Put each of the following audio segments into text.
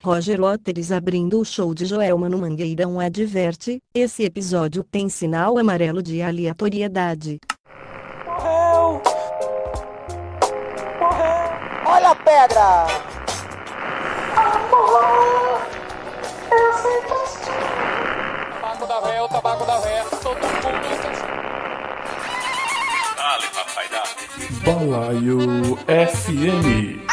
Roger Waters abrindo o show de Joelma no Mangueirão adverte, esse episódio tem sinal amarelo de aleatoriedade. Morreu! Morreu! Olha a pedra! Tabaco da véia, o tabaco da véia. Todo mundo. Dale, papai, dale. Balaio FM.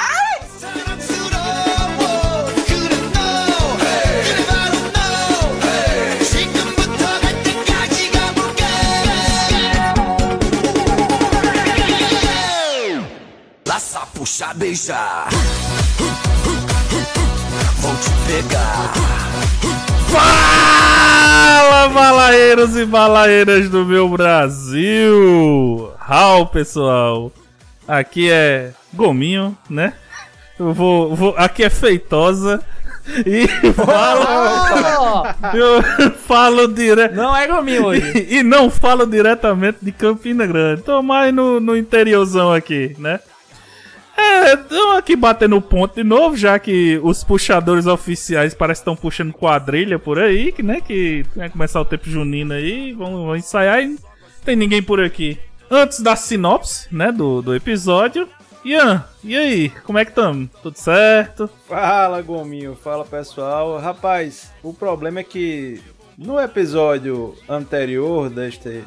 Puxa, beijar. Vou te pegar. Fala, balaeiros e balaeiras do meu Brasil! How, pessoal? Aqui é Gominho, né? Eu vou, vou aqui é Feitosa e falo, eu falo direto Não é gominho hoje. e não falo diretamente de Campina Grande. Tô mais no, no interiorzão aqui, né? É, estamos aqui batendo ponto de novo, já que os puxadores oficiais parecem que estão puxando quadrilha por aí, que, né? Que vai começar o tempo junino aí, vão ensaiar e não tem ninguém por aqui. Antes da sinopse, né, do, do episódio. Ian, e aí, como é que estamos? Tudo certo? Fala, Gominho. Fala, pessoal. Rapaz, o problema é que no episódio anterior deste,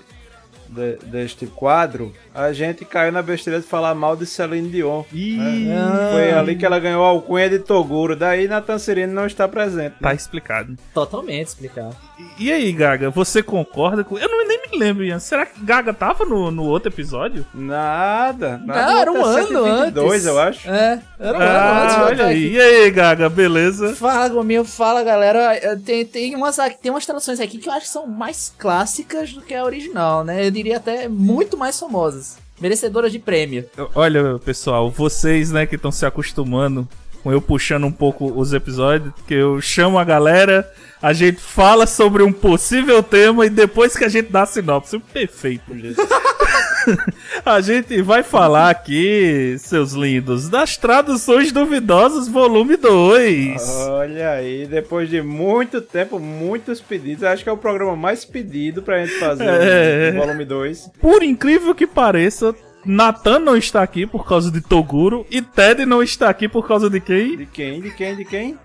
de- deste quadro, a gente caiu na besteira de falar mal de Celine Dion. Ih, Foi ali que ela ganhou a alcunha de Toguro. Daí Sereno não está presente. tá explicado. Totalmente explicar. E, e aí, Gaga, você concorda com. Eu não, nem me lembro, Ian. Será que Gaga tava no, no outro episódio? Nada. nada Não, era um ano 122, antes. eu acho. É, era um ano Ah, antes. de eu olha aí. E aí, Gaga, beleza? Fala, Gominho, fala, galera. Eh, Tem, tem, umas, tem umas traduções aqui que eu acho que são mais clássicas do que a original, né? Eu diria até muito mais famosas. Merecedoras de prêmio. Olha, pessoal, vocês, né, que estão se acostumando com eu puxando um pouco os episódios, que eu chamo a galera, a gente fala sobre um possível tema e depois que a gente dá a sinopse. Perfeito, gente. a gente vai falar aqui, seus lindos, das traduções duvidosas, volume 2. Olha aí, depois de muito tempo, muitos pedidos, acho que é o programa mais pedido pra gente fazer É. o volume 2. Por incrível que pareça, Nathan não está aqui por causa de Toguro e Ted não está aqui por causa de quem? De quem? De quem? De quem?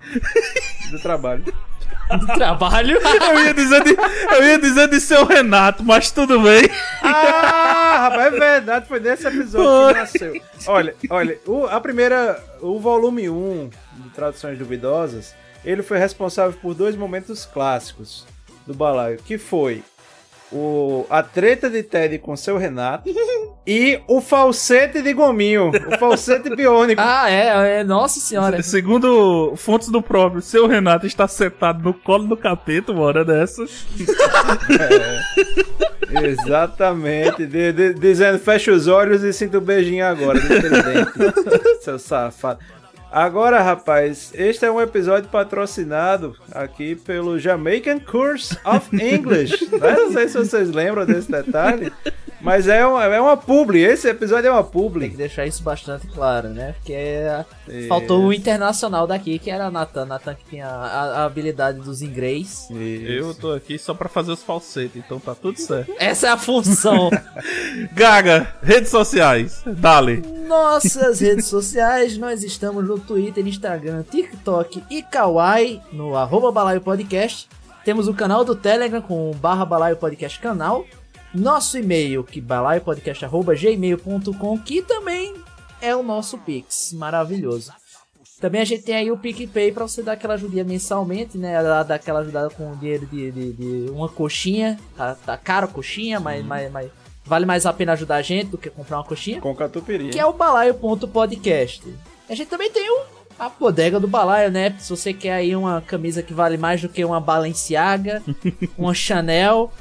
Do trabalho. Do trabalho. Eu ia dizer de, eu ia dizer de seu Renato, mas tudo bem. Ah, rapaz, é verdade, foi nesse episódio Foi. que nasceu. Olha, olha, o, a primeira, o volume 1 de Traduções Duvidosas, ele foi responsável por dois momentos clássicos do balaio, que foi o, a treta de Ted com seu Renato e o falsete de Gominho, o falsete biônico. Ah, é, é. Nossa senhora. Segundo fontes do próprio, seu Renato está sentado no colo do capeta uma hora dessa. Exatamente, de- de- dizendo fecha os olhos e sinta o beijinho agora seu safado. Agora, rapaz, este é um episódio patrocinado aqui pelo Jamaican Course of English. né? Não sei se vocês lembram desse detalhe, mas é uma, é uma publi. Esse episódio é uma Tem que publi. deixar isso bastante claro, né? Porque é- faltou o internacional daqui, que era Nathan. Nathan que tinha a, a habilidade dos inglês. Eu tô aqui só pra fazer os falsetes, então tá tudo certo. Essa é a função. Gaga, redes sociais, dale. Nossas redes sociais, nós estamos no Twitter, Instagram, TikTok e Kawaii, no arroba balaio podcast. Temos o canal do Telegram com o barra balaio podcast canal. Nosso e-mail, que balaiopodcast.gmail.com, que também é o nosso Pix, maravilhoso. Também a gente tem aí o PicPay pra você dar aquela ajudinha mensalmente, né? Dar aquela ajudada com dinheiro de, de, de uma coxinha. Tá, tá caro a coxinha, mas, mas, mas vale mais a pena ajudar a gente do que comprar uma coxinha Com catupiry. que é o balaio.podcast. A gente também tem o, a bodega do balaio, né? Se você quer aí uma camisa que vale mais do que uma Balenciaga, uma Chanel.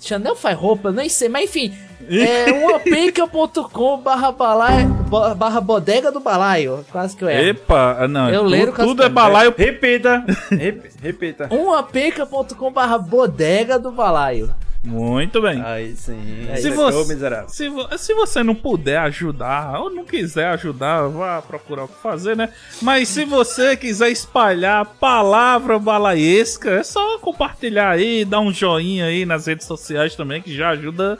Chanel faz roupa, nem sei, mas enfim. É umapica.com barra balaio, barra bodega do balaio. Quase que eu erro. Epa, ah, não, Eu leio o tudo é Cascão. balaio. Repita, rep- repita. umapica.com barra bodega do balaio. Muito bem. Aí sim. se, Ô, você, miserável. se, vo- se você não puder ajudar, ou não quiser ajudar, vá procurar o que fazer, né? Mas se você quiser espalhar a palavra balaesca, é só compartilhar aí, dar um joinha aí nas redes sociais também, que já ajuda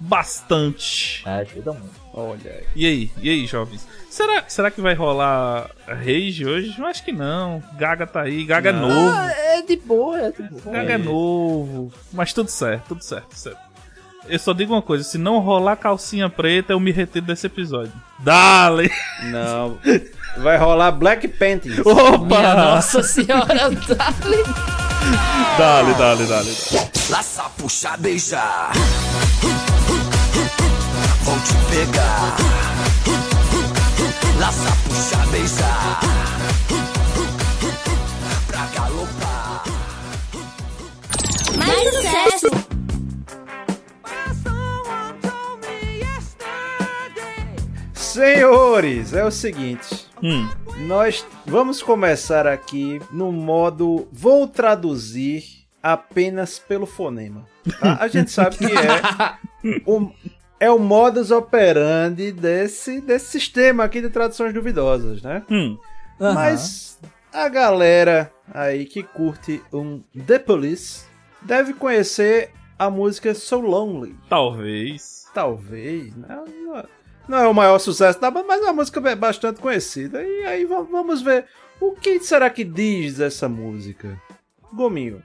bastante. Ajuda muito. Olha aí. E aí, e aí, jovens? Será, será que vai rolar Rage hoje? Eu acho que não. Gaga tá aí, Gaga é Não. novo. Ah, é de boa, é de boa. Gaga é novo. Mas tudo certo, tudo certo, tudo certo. Eu só digo uma coisa, se não rolar calcinha preta, eu me retiro desse episódio. Dale! Não. Vai rolar Black Panties. Minha Opa! nossa senhora, dale. Dale, dale, dale. Laça, puxa, beijar. Vou te pegar. Laça, puxa, beijar. Pra galopar. Mais sucesso! Senhores, é o seguinte. Hum, Nós vamos começar aqui no modo vou traduzir apenas pelo fonema. tá? A gente sabe que é o, é o modus operandi desse, desse sistema aqui de traduções duvidosas, né? hum. Aham. Mas a galera aí que curte um The Police deve conhecer a música So Lonely. Talvez. Talvez, né? Não- Não é o maior sucesso da banda, mas é uma música bastante conhecida. E aí va- vamos ver o que será que diz essa música. Gominho,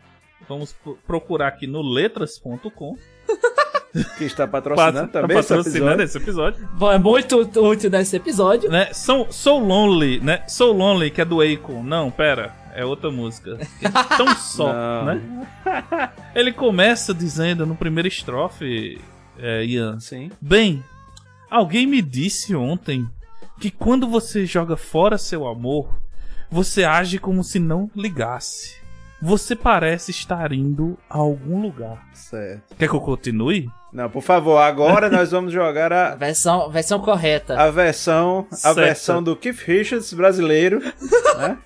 Vamos pro- procurar aqui no letras.com. que está patrocinando Pat- também esse patrocinando episódio. esse episódio. Bom, é muito útil nesse episódio. Né? So, so Lonely, né? So Lonely, que é do Akon. Não, pera. É outra música. Tão só, Não. né? Ele começa dizendo no primeiro estrofe, é, Ian. Sim. Bem, alguém me disse ontem que quando você joga fora seu amor, você age como se não ligasse. Você parece estar indo a algum lugar. Certo. Quer que eu continue? Não, por favor, agora nós vamos jogar A a, versão, versão correta. a versão a Certo. versão do Keith Richards brasileiro, né?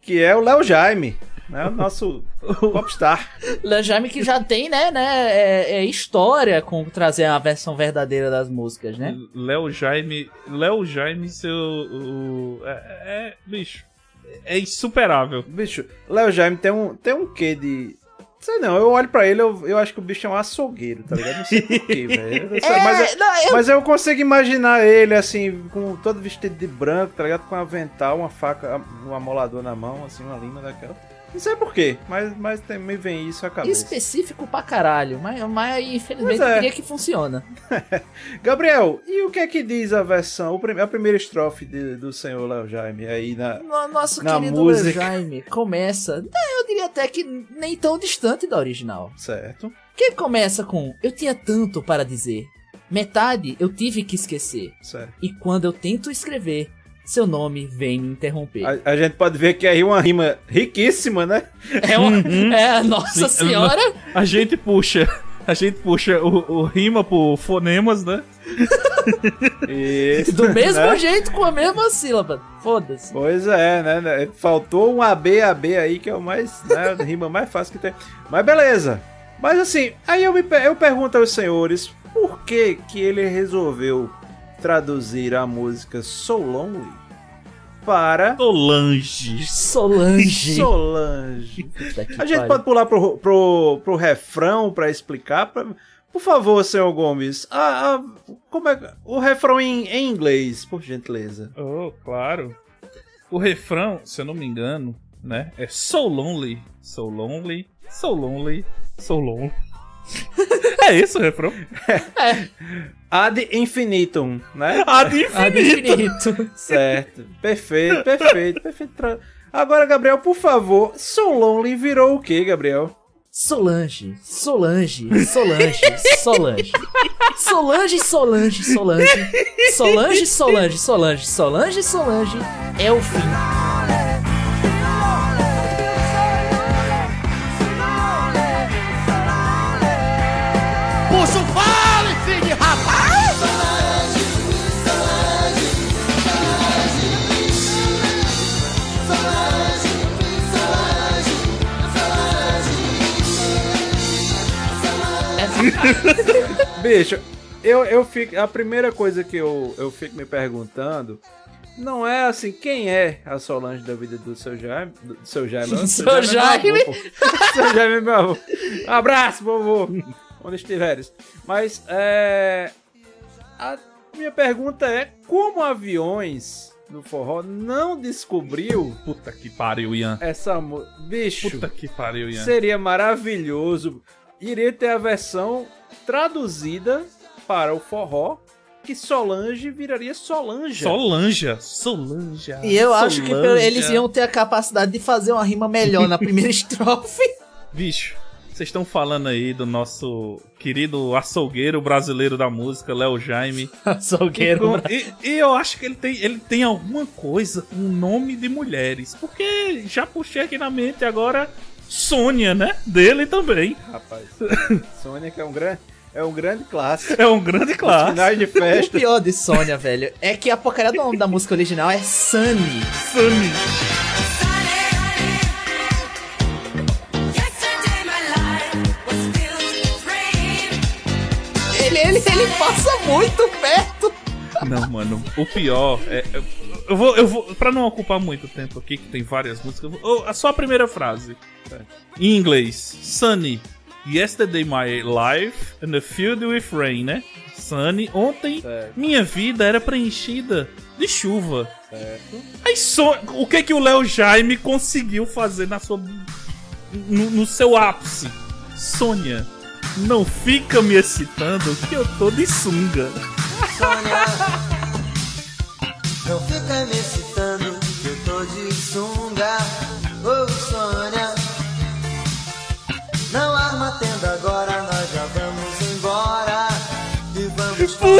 Que é o Léo Jaime, né? O nosso popstar. Léo Jaime que já tem, né, né, é, é história com trazer a versão verdadeira das músicas, né? Léo Jaime. Léo Jaime, seu. o- é, é- Bicho. É insuperável. Bicho, Léo Jaime tem um, tem um quê de. Sei não, eu olho pra ele, eu, eu acho que o bicho é um açougueiro, tá ligado? Não sei porquê, velho. Sei, mas, eu, não, eu- mas eu consigo imaginar ele, assim, com todo vestido de branco, tá ligado? Com um avental, uma faca, um amolador na mão, assim, uma lima daquela. Não sei porquê, mas, mas tem- me vem isso à cabeça. específico pra caralho, mas, mas infelizmente Pois é. queria que funciona. Gabriel, e o que é que diz a versão, a primeira estrofe de- do senhor Léo Jaime aí na. No- Nosso Na querido. Léo Jaime começa, né, eu diria até que nem tão distante da original. Certo? Que começa com Eu tinha tanto para dizer. Metade eu tive que esquecer. Certo. E quando eu tento escrever, seu nome vem me interromper. A, a gente pode ver que aí uma rima riquíssima, né? É, uma, é Nossa Sim, Senhora! A gente puxa. A gente puxa o, o rima por fonemas, né? Isso, Do mesmo né? jeito, com a mesma sílaba. Foda-se. Pois é, né? Faltou um AB, AB aí, que é o mais, né, a rima mais fácil que tem. Mas beleza. Mas assim, aí eu, me, eu pergunto aos senhores, por que que ele resolveu traduzir a música So Lonely para Solange. Solange. Solange? A gente pode pular pro, pro, pro refrão pra explicar? Pra- Por favor, senhor Gomes, a, a- como é, o refrão em, em inglês, por gentileza. Oh, claro. O refrão, se eu não me engano, né? É So Lonely, So Lonely, So Lonely, So Lonely. é isso o refrão? Ad infinitum, né? Ad do infinito. Certo. Perfeito, perfeito, perfeito. Agora, Gabriel, por favor, So Lonely virou o que, Gabriel? Solange, Solange, Solange, Solange. Solange, Solange, Solange. Solange, Solange, Solange, Solange, Solange. É o fim. Bicho, eu, eu fico. A primeira coisa que eu, eu fico me perguntando não é assim, quem é a Solange da vida do seu Jaime? Do seu Jaime, não, Seu meu Jaime? pô. seu Jaime meu avô. Abraço, vovô. Onde estiveres. Mas, é. A minha pergunta é: como aviões do forró não descobriu Puta que pariu, Ian. essa? Bicho. Puta que pariu, Ian. Seria maravilhoso. Iria ter a versão traduzida para o forró, que Solange viraria Solange. Solanja. Solanja. E eu acho que eles iam ter a capacidade de fazer uma rima melhor na primeira estrofe. Bicho, vocês estão falando aí do nosso querido açougueiro brasileiro da música, Léo Jaime. Açougueiro. E, e eu acho que ele tem, ele tem alguma coisa com o nome de mulheres. Porque já puxei aqui na mente agora Sônia, né? Dele também. Rapaz, Sônia que é um grande, é um grande clássico. É um grande clássico. Finais de O festa. pior de Sônia, velho, é que a porcaria do nome da música original é Sunny. Sunny. Ele, ele, ele passa muito perto. Não, mano, o pior é. Eu, vou, eu vou. Pra não ocupar muito tempo aqui, que tem várias músicas, eu vou, oh, só a primeira frase. Em inglês: Sunny, yesterday my life and a field with rain, né? Sunny, ontem Certo. minha vida era preenchida de chuva. Aí só. O que que o Léo Jaime conseguiu fazer na sua. No, no seu ápice? Sônia, não fica me excitando que eu tô de sunga. Sônia,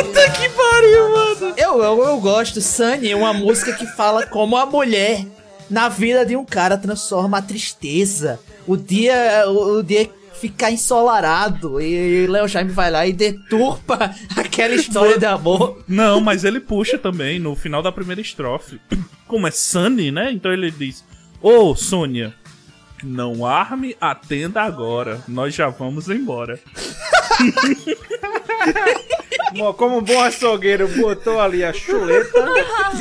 Puta que pariu, mano. Eu, eu, eu gosto. Sunny é uma música que fala como a mulher na vida de um cara transforma a tristeza. O dia, o, o dia ficar ensolarado e, e Léo Jaime vai lá e deturpa aquela história de amor. Não, mas ele puxa também no final da primeira estrofe. Como é Sunny, né? Então ele diz: Ô Sônia, não arme a tenda agora, nós já vamos embora. Mo- Como um bom açougueiro botou ali a chuleta,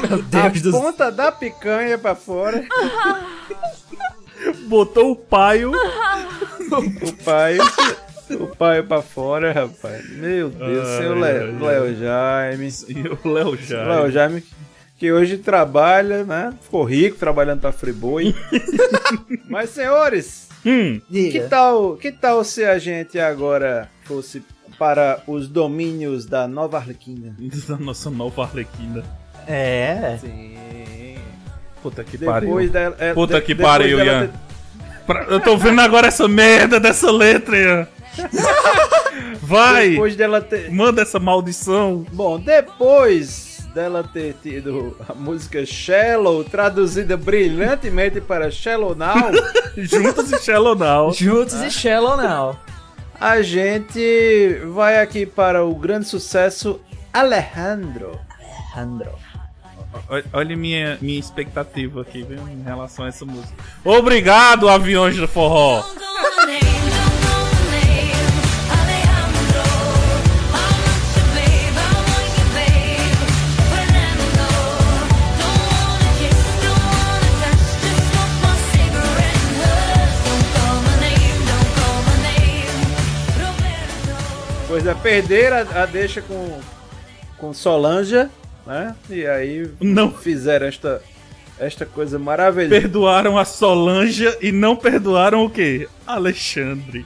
Meu Deus do a céu. ponta da picanha pra fora, Botou o paio. o pai, o pai pra fora, rapaz. Meu Deus, Ai, seu. Léo Jaime. E o Léo Jaime. Léo Jaime, que hoje trabalha, né? Ficou rico trabalhando pra Friboi. Mas, senhores, Hum, que tal, que tal se a gente agora fosse para os domínios da Nova Arlequina? da nossa nova Arlequina. É. Sim. Puta que Depois pariu. dela, é, Puta de- que pariu, dela Ian. Pra- Eu tô vendo agora essa merda dessa letra, Ian. Vai! Depois dela ter. Manda essa maldição. Bom, depois dela ter tido a música Shallow traduzida brilhantemente para Shallow Now, Juntos e Shallow Now. Juntos e Shallow Now. a gente vai aqui para o grande sucesso Alejandro. Alejandro. Olha- Olha minha, minha expectativa aqui, viu, em relação a essa música. Obrigado, aviões do forró! Pois é, perder a, a deixa com, com Solange, né? E aí Não. fizeram esta, esta coisa maravilhosa. Perdoaram a Solange e não perdoaram o quê? Alexandre.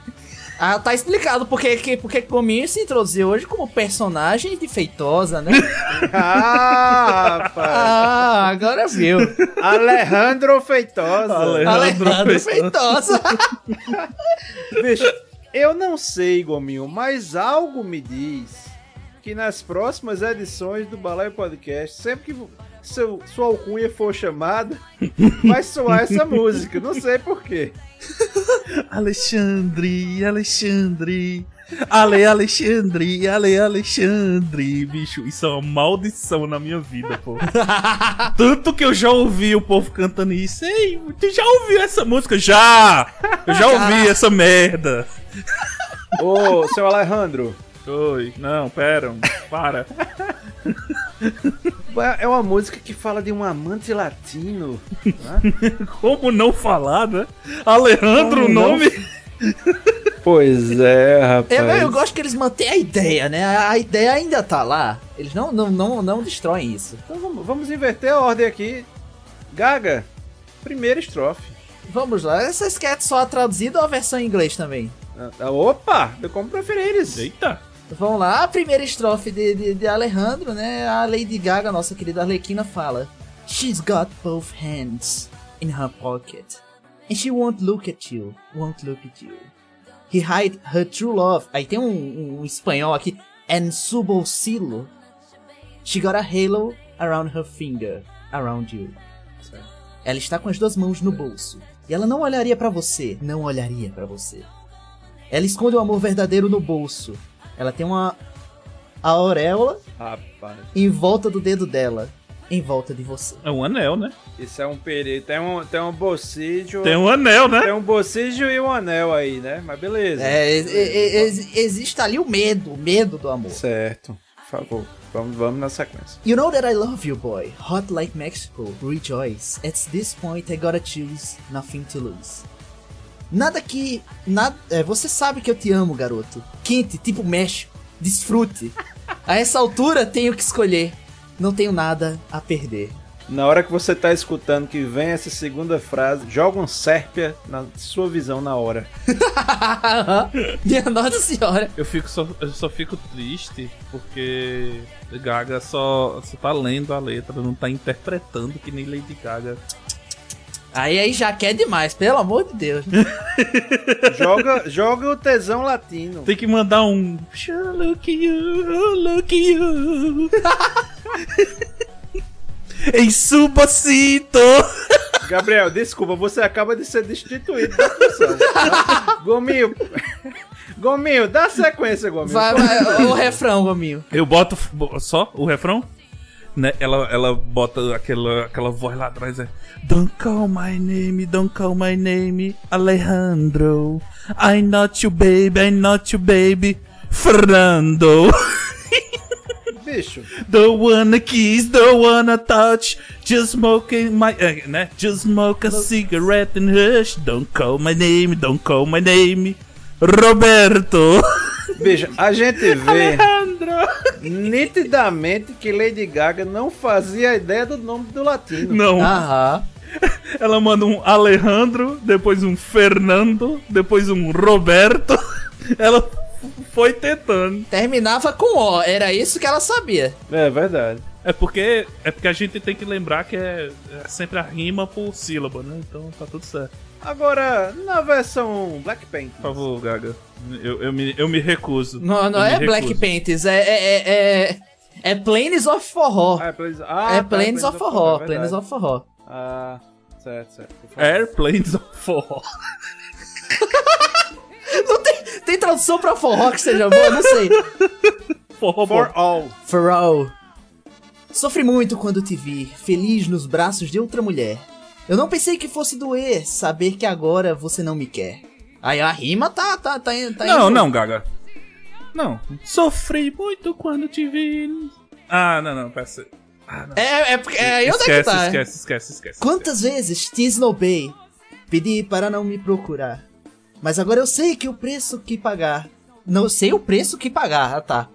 Ah, tá explicado porque que porque Gominho se introduziu hoje como personagem de Feitosa, né? Ah, rapaz! ah, agora viu. Alejandro Feitosa. Alejandro Alejandro Feitosa. Feitosa. Bicho, eu não sei, Gominho, mas algo me diz que nas próximas edições do Balai Podcast, sempre que seu, sua alcunha for chamada, vai soar essa música. Não sei porquê. Alexandre, Alexandre. Ale, Alexandre, Ale, Alexandre. Bicho, isso é uma maldição na minha vida, pô. Tanto que eu já ouvi o povo cantando isso. Ei, tu já ouviu essa música? Já! Eu já ouvi essa merda. Ô, seu Alejandro, Oi, não, pera, para. é uma música que fala de um amante latino. Como não falar, né? Alejandro, o Como não nome? Pois é, rapaz. Eu, eu gosto que eles mantêm a ideia, né? A, ideia ainda tá lá. Eles não, não, não, não destroem isso. Então vamos, vamos inverter a ordem aqui. Gaga, primeira estrofe. Vamos lá. Vocês querem só a traduzida ou a versão em inglês também? Ah, Opa, eu como preferires. Eita. Vamos lá, a primeira estrofe de, de, de Alejandro, né? A Lady Gaga, nossa querida Arlequina, fala: She's got both hands in her pocket, and she won't look at you, won't look at you. He hide her true love. Aí tem um, um, espanhol aqui, su bolsillo. She got a halo around her finger, around you. Ela está com as duas mãos no bolso. E ela não olharia pra você, não olharia pra você. Ela esconde o amor verdadeiro no bolso. Ela tem uma auréola Rapaz, em volta do dedo dela, em volta de você. É um anel, né? isso é um perigo. Tem um, tem um bocídio. Tem um anel, né? Tem um bocídio e um anel aí, né? Mas beleza. É, e- e- ex- existe ali o medo, o medo do amor. Certo. Por favor, vamos, vamos na sequência. You know that I love you, boy. Hot like Mexico, rejoice. At this point I gotta choose, nothing to lose. Nada que. Nada, é, você sabe que eu te amo, garoto. Quente, tipo México. Desfrute. A essa altura tenho que escolher. Não tenho nada a perder. Na hora que você tá escutando que vem essa segunda frase, joga um sérpia na sua visão na hora. Minha Nossa Senhora. Eu, fico só, eu só fico triste porque Gaga só, só tá lendo a letra, não tá interpretando que nem Lady Gaga. Aí aí já quer demais, pelo amor de Deus. Joga, joga o tesão latino. Tem que mandar um. Look you, look you. em subacito. Gabriel, desculpa, você acaba de ser destituído da função. tá? Gominho. Gominho, dá sequência, Gominho. Vai, vai, o refrão, Gominho. Eu boto bo- só o refrão? Né? Ela, ela bota aquela, aquela voz lá atrás, é Don't call my name, don't call my name, Alejandro. I'm not you baby, I'm not you baby, Fernando. Bicho, Don't wanna kiss, don't wanna touch, just smoking my, eh, né? Just smoke a cigarette and hush. Don't call my name, don't call my name, Roberto. bicho, a gente vê Alejandro. nitidamente que Lady Gaga não fazia ideia do nome do latino. Não. Aham. Ela manda um Alejandro, depois um Fernando, depois um Roberto. Ela foi tentando. Terminava com O, era isso que ela sabia. É verdade. É porque é porque a gente tem que lembrar que é, é sempre a rima por sílaba, né? Então tá tudo certo. Agora, na versão Blackpink. Por favor, Gaga. Eu, eu, me, eu me recuso. Não, não Eu é Black. Panthers, é. É, é, é, é Planes of Forró. Ah, é Planes, ah, é tá, Planes of Forró. é Planes of Forró. Ah, certo, certo. Airplanes of Forró. Não tem, tem tradução pra forró que seja boa? Não sei. Forró For bom. all. Forró. Sofri muito quando te vi, feliz nos braços de outra mulher. Eu não pensei que fosse doer saber que agora você não me quer. Aí a rima tá, tá, tá, tá Não, indo- não, Gaga. Não. Sofri muito quando te vi. Ah, não, não, peça. Ah, não. É, é, porque- é aí onde é que esquece, tá. esquece, esquece, esquece. Quantas vezes te esnobei, pedi para não me procurar. Mas agora eu sei que o preço que pagar. Não sei o preço que pagar, ah tá.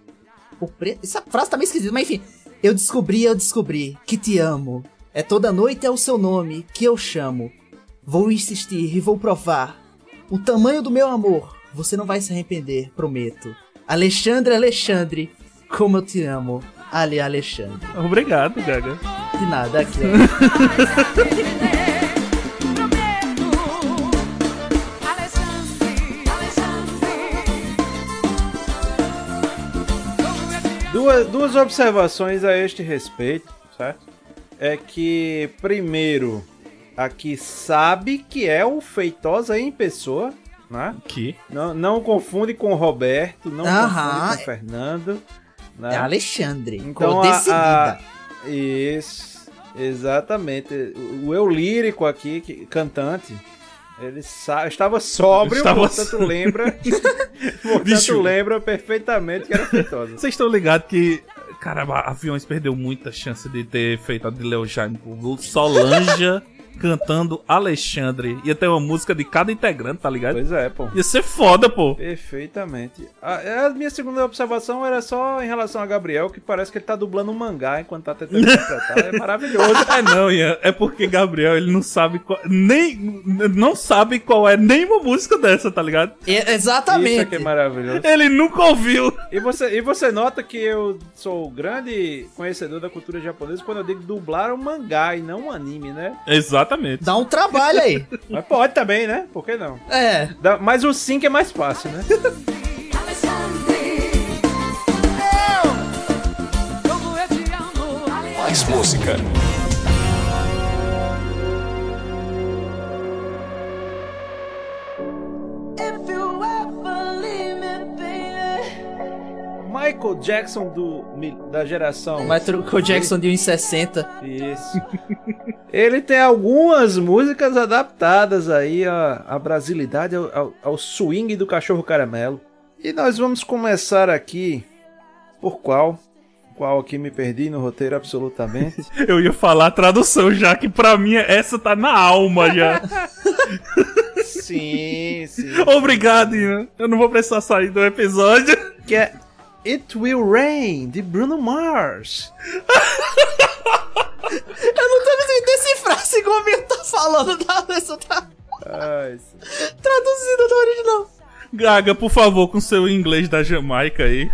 O pre... Essa frase tá meio esquisita, mas enfim. Eu descobri, eu descobri que te amo. É toda noite é o seu nome que eu chamo. Vou insistir e vou provar. O tamanho do meu amor, você não vai se arrepender, prometo. Alexandre, Alexandre, como eu te amo. Ali, Alexandre. Obrigado, Gaga. De nada, aqui, Duas, duas observações a este respeito, certo? É que, primeiro, aqui sabe que é o Feitosa em pessoa, né? Que? Não, não confunde com o Roberto, não Aham. confunde com o Fernando. Né? É Alexandre. Então, a- a- Isso, exatamente. O eu lírico aqui, que- cantante, Ele sa- estava sóbrio, Estava portanto lembra. portanto Bicho. lembra perfeitamente que era feitosa. Vocês estão ligados que. Caramba, Aviões perdeu muita chance de ter feito a de Leo Jaime com Solange cantando Alexandre. Ia ter uma música de cada integrante, tá ligado? Pois é, pô. Ia ser foda, pô. Perfeitamente. A, a minha segunda observação era só em relação a Gabriel, que parece que ele tá dublando um mangá enquanto tá tentando interpretar. É maravilhoso. É não, Ian, é porque Gabriel ele não sabe qual, nem não sabe qual é nenhuma música dessa, tá ligado? E- Isso exatamente. é que é maravilhoso. Ele nunca ouviu. E você, e você nota que eu sou grande conhecedor da cultura japonesa quando eu digo dublar um mangá e não um anime, né? Exatamente. Dá um trabalho aí. Mas pode também, né? Por que não? É. Dá- mas o sync é mais fácil, né? Mais música. Michael Jackson do, da geração. Michael Jackson de 1,60. Isso. Ele tem algumas músicas adaptadas aí à, à brasilidade, ao, ao- swing do cachorro caramelo. E nós vamos começar aqui por qual? Qual aqui me perdi no roteiro absolutamente. Eu ia falar a tradução já, que pra mim essa tá na alma já. sim, sim. Obrigado, Ian. Eu não vou precisar sair do episódio. Que é It Will Rain, de Bruno Mars. Eu não tô conseguindo decifrar se o Gomes tá falando da isso tá Ai, traduzido do original. Gaga, por favor, com seu inglês da Jamaica aí.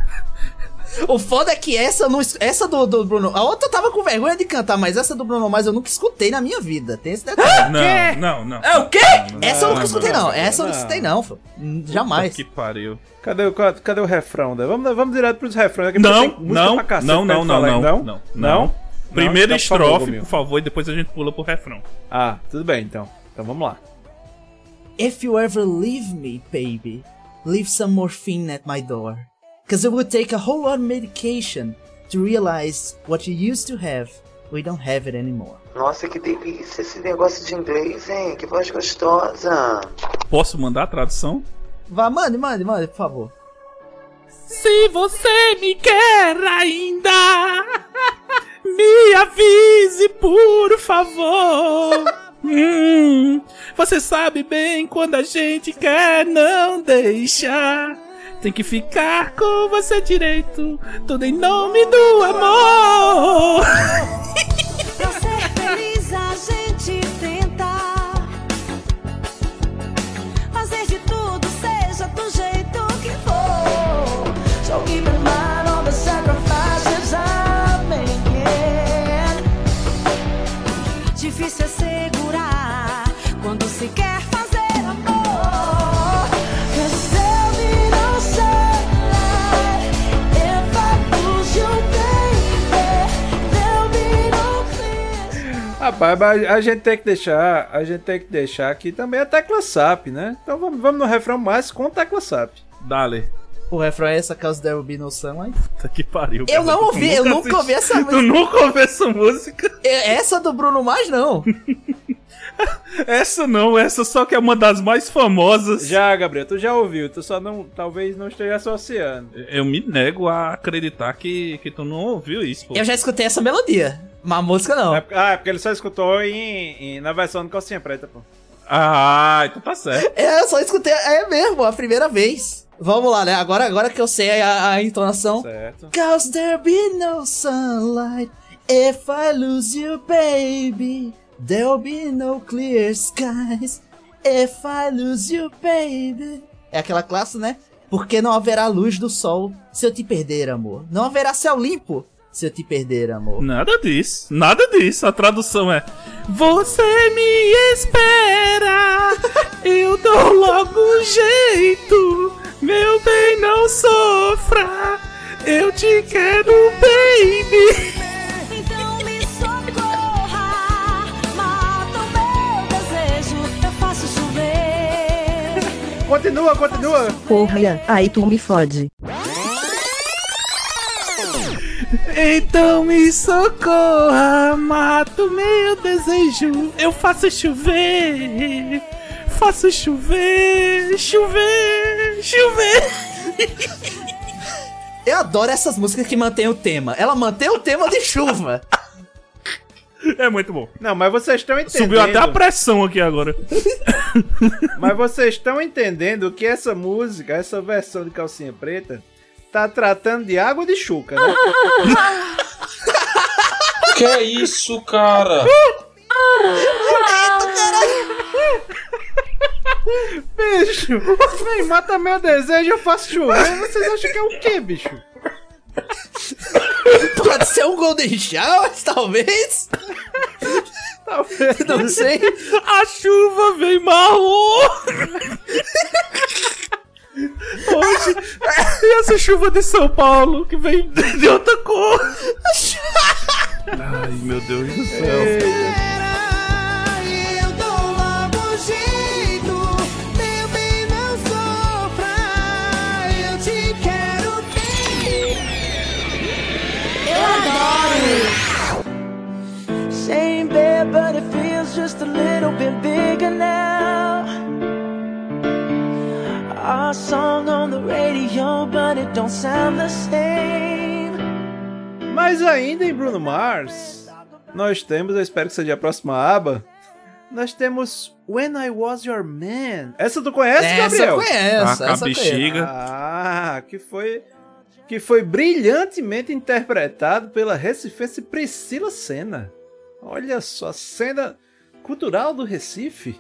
O foda é que essa, não, es- essa do, do Bruno. A outra eu tava com vergonha de cantar, mas essa do Bruno Mars eu nunca escutei na minha vida. Tem esse detalhe. Não, não, não. É o quê? essa eu nunca não, escutei, não, Essa eu não escutei, não. filho. Jamais. Que pariu. Cadê, o- cadê, cadê o refrão? né? Vamos, vamos direto pros refrões aqui. Não, não, cacete não, não, não, não, não, não, não. Primeira Então, estrofe, por favor, e depois a gente pula pro refrão. Ah, tudo bem então. Então vamos lá. If you ever leave me, baby, leave some morphine at my door. Cause it would take a whole lot of medication to realize what you used to have. We don't have it anymore. Nossa, que delícia esse negócio de inglês, hein? Que voz gostosa. Posso mandar a tradução? Vá, mande, mande, mande, por favor. Se você me quer ainda, me avise, por favor. Hum, você sabe bem quando a gente quer não deixar. Tem que ficar com você direito, tudo em nome do amor. Rapaz, mas a gente tem que deixar, a gente tem que deixar aqui também a tecla SAP, né? Então vamos, vamos no refrão mais com tecla SAP. Dale. O refrão é essa, cause there will be no sunlight. Puta que pariu. Eu cara. não Tu ouvi, eu nunca assisti- ouvi essa Tu música. nunca ouviu essa música? É- Essa do Bruno Mars, não. Essa não, essa só que é uma das mais famosas. Já, Gabriel, tu já ouviu, tu só não, talvez não esteja associando. Eu me nego a acreditar que, que tu não ouviu isso, pô. Eu já escutei essa melodia, mas a música não. É ah, é porque ele só escutou em, em- na versão do Calcinha Preta, pô. Ah, então tá certo. É, eu só escutei, é mesmo, a primeira vez. Vamos lá, né? Agora, agora que eu sei a, a entonação. Certo. Cause there be no sunlight if I lose you, baby. There'll be no clear skies if I lose you, baby. É aquela classe, né? Porque não haverá luz do sol se eu te perder, amor. Não haverá céu limpo se eu te perder, amor. Nada disso, nada disso. A tradução é: Você me espera, eu dou logo um jeito. Meu bem, não sofra, eu te quero, baby. Então me socorra, mata o meu desejo, eu faço chover. Continua, continua. Porra, aí tu me fode. Então me socorra, mato meu desejo, eu faço chover. faço chover, chover, chover. Eu adoro essas músicas que mantêm o tema. Ela mantém o tema de chuva. É muito bom. Não, mas vocês estão entendendo. Subiu até a pressão aqui agora. Mas vocês estão entendendo que essa música, essa versão de calcinha preta, tá tratando de água de chuca, né? Que é isso, cara? bicho! Vem, mata meu desejo, eu faço chover. Vocês acham que é o quê, bicho? Pode ser um Golden Shower, talvez? Talvez. Não sei. A chuva vem marrom. Hoje, e essa chuva de São Paulo que vem de outra cor. Ai, meu Deus do céu. Eu dou logo jeito, meu bem, não sofra. Eu te quero bem. Eu adoro. Same bed, but it feels just a little bit bigger now. Our song on the radio, but it don't sound the same. Mas ainda em Bruno Mars, nós temos, eu espero que seja a próxima aba, nós temos When I Was Your Man. Essa tu conhece, Essa eu Gabriel? conheço, Ah, essa bexiga. Ah, que foi que foi brilhantemente interpretado pela recifense Priscila Senna. Olha só, cena cultural do Recife.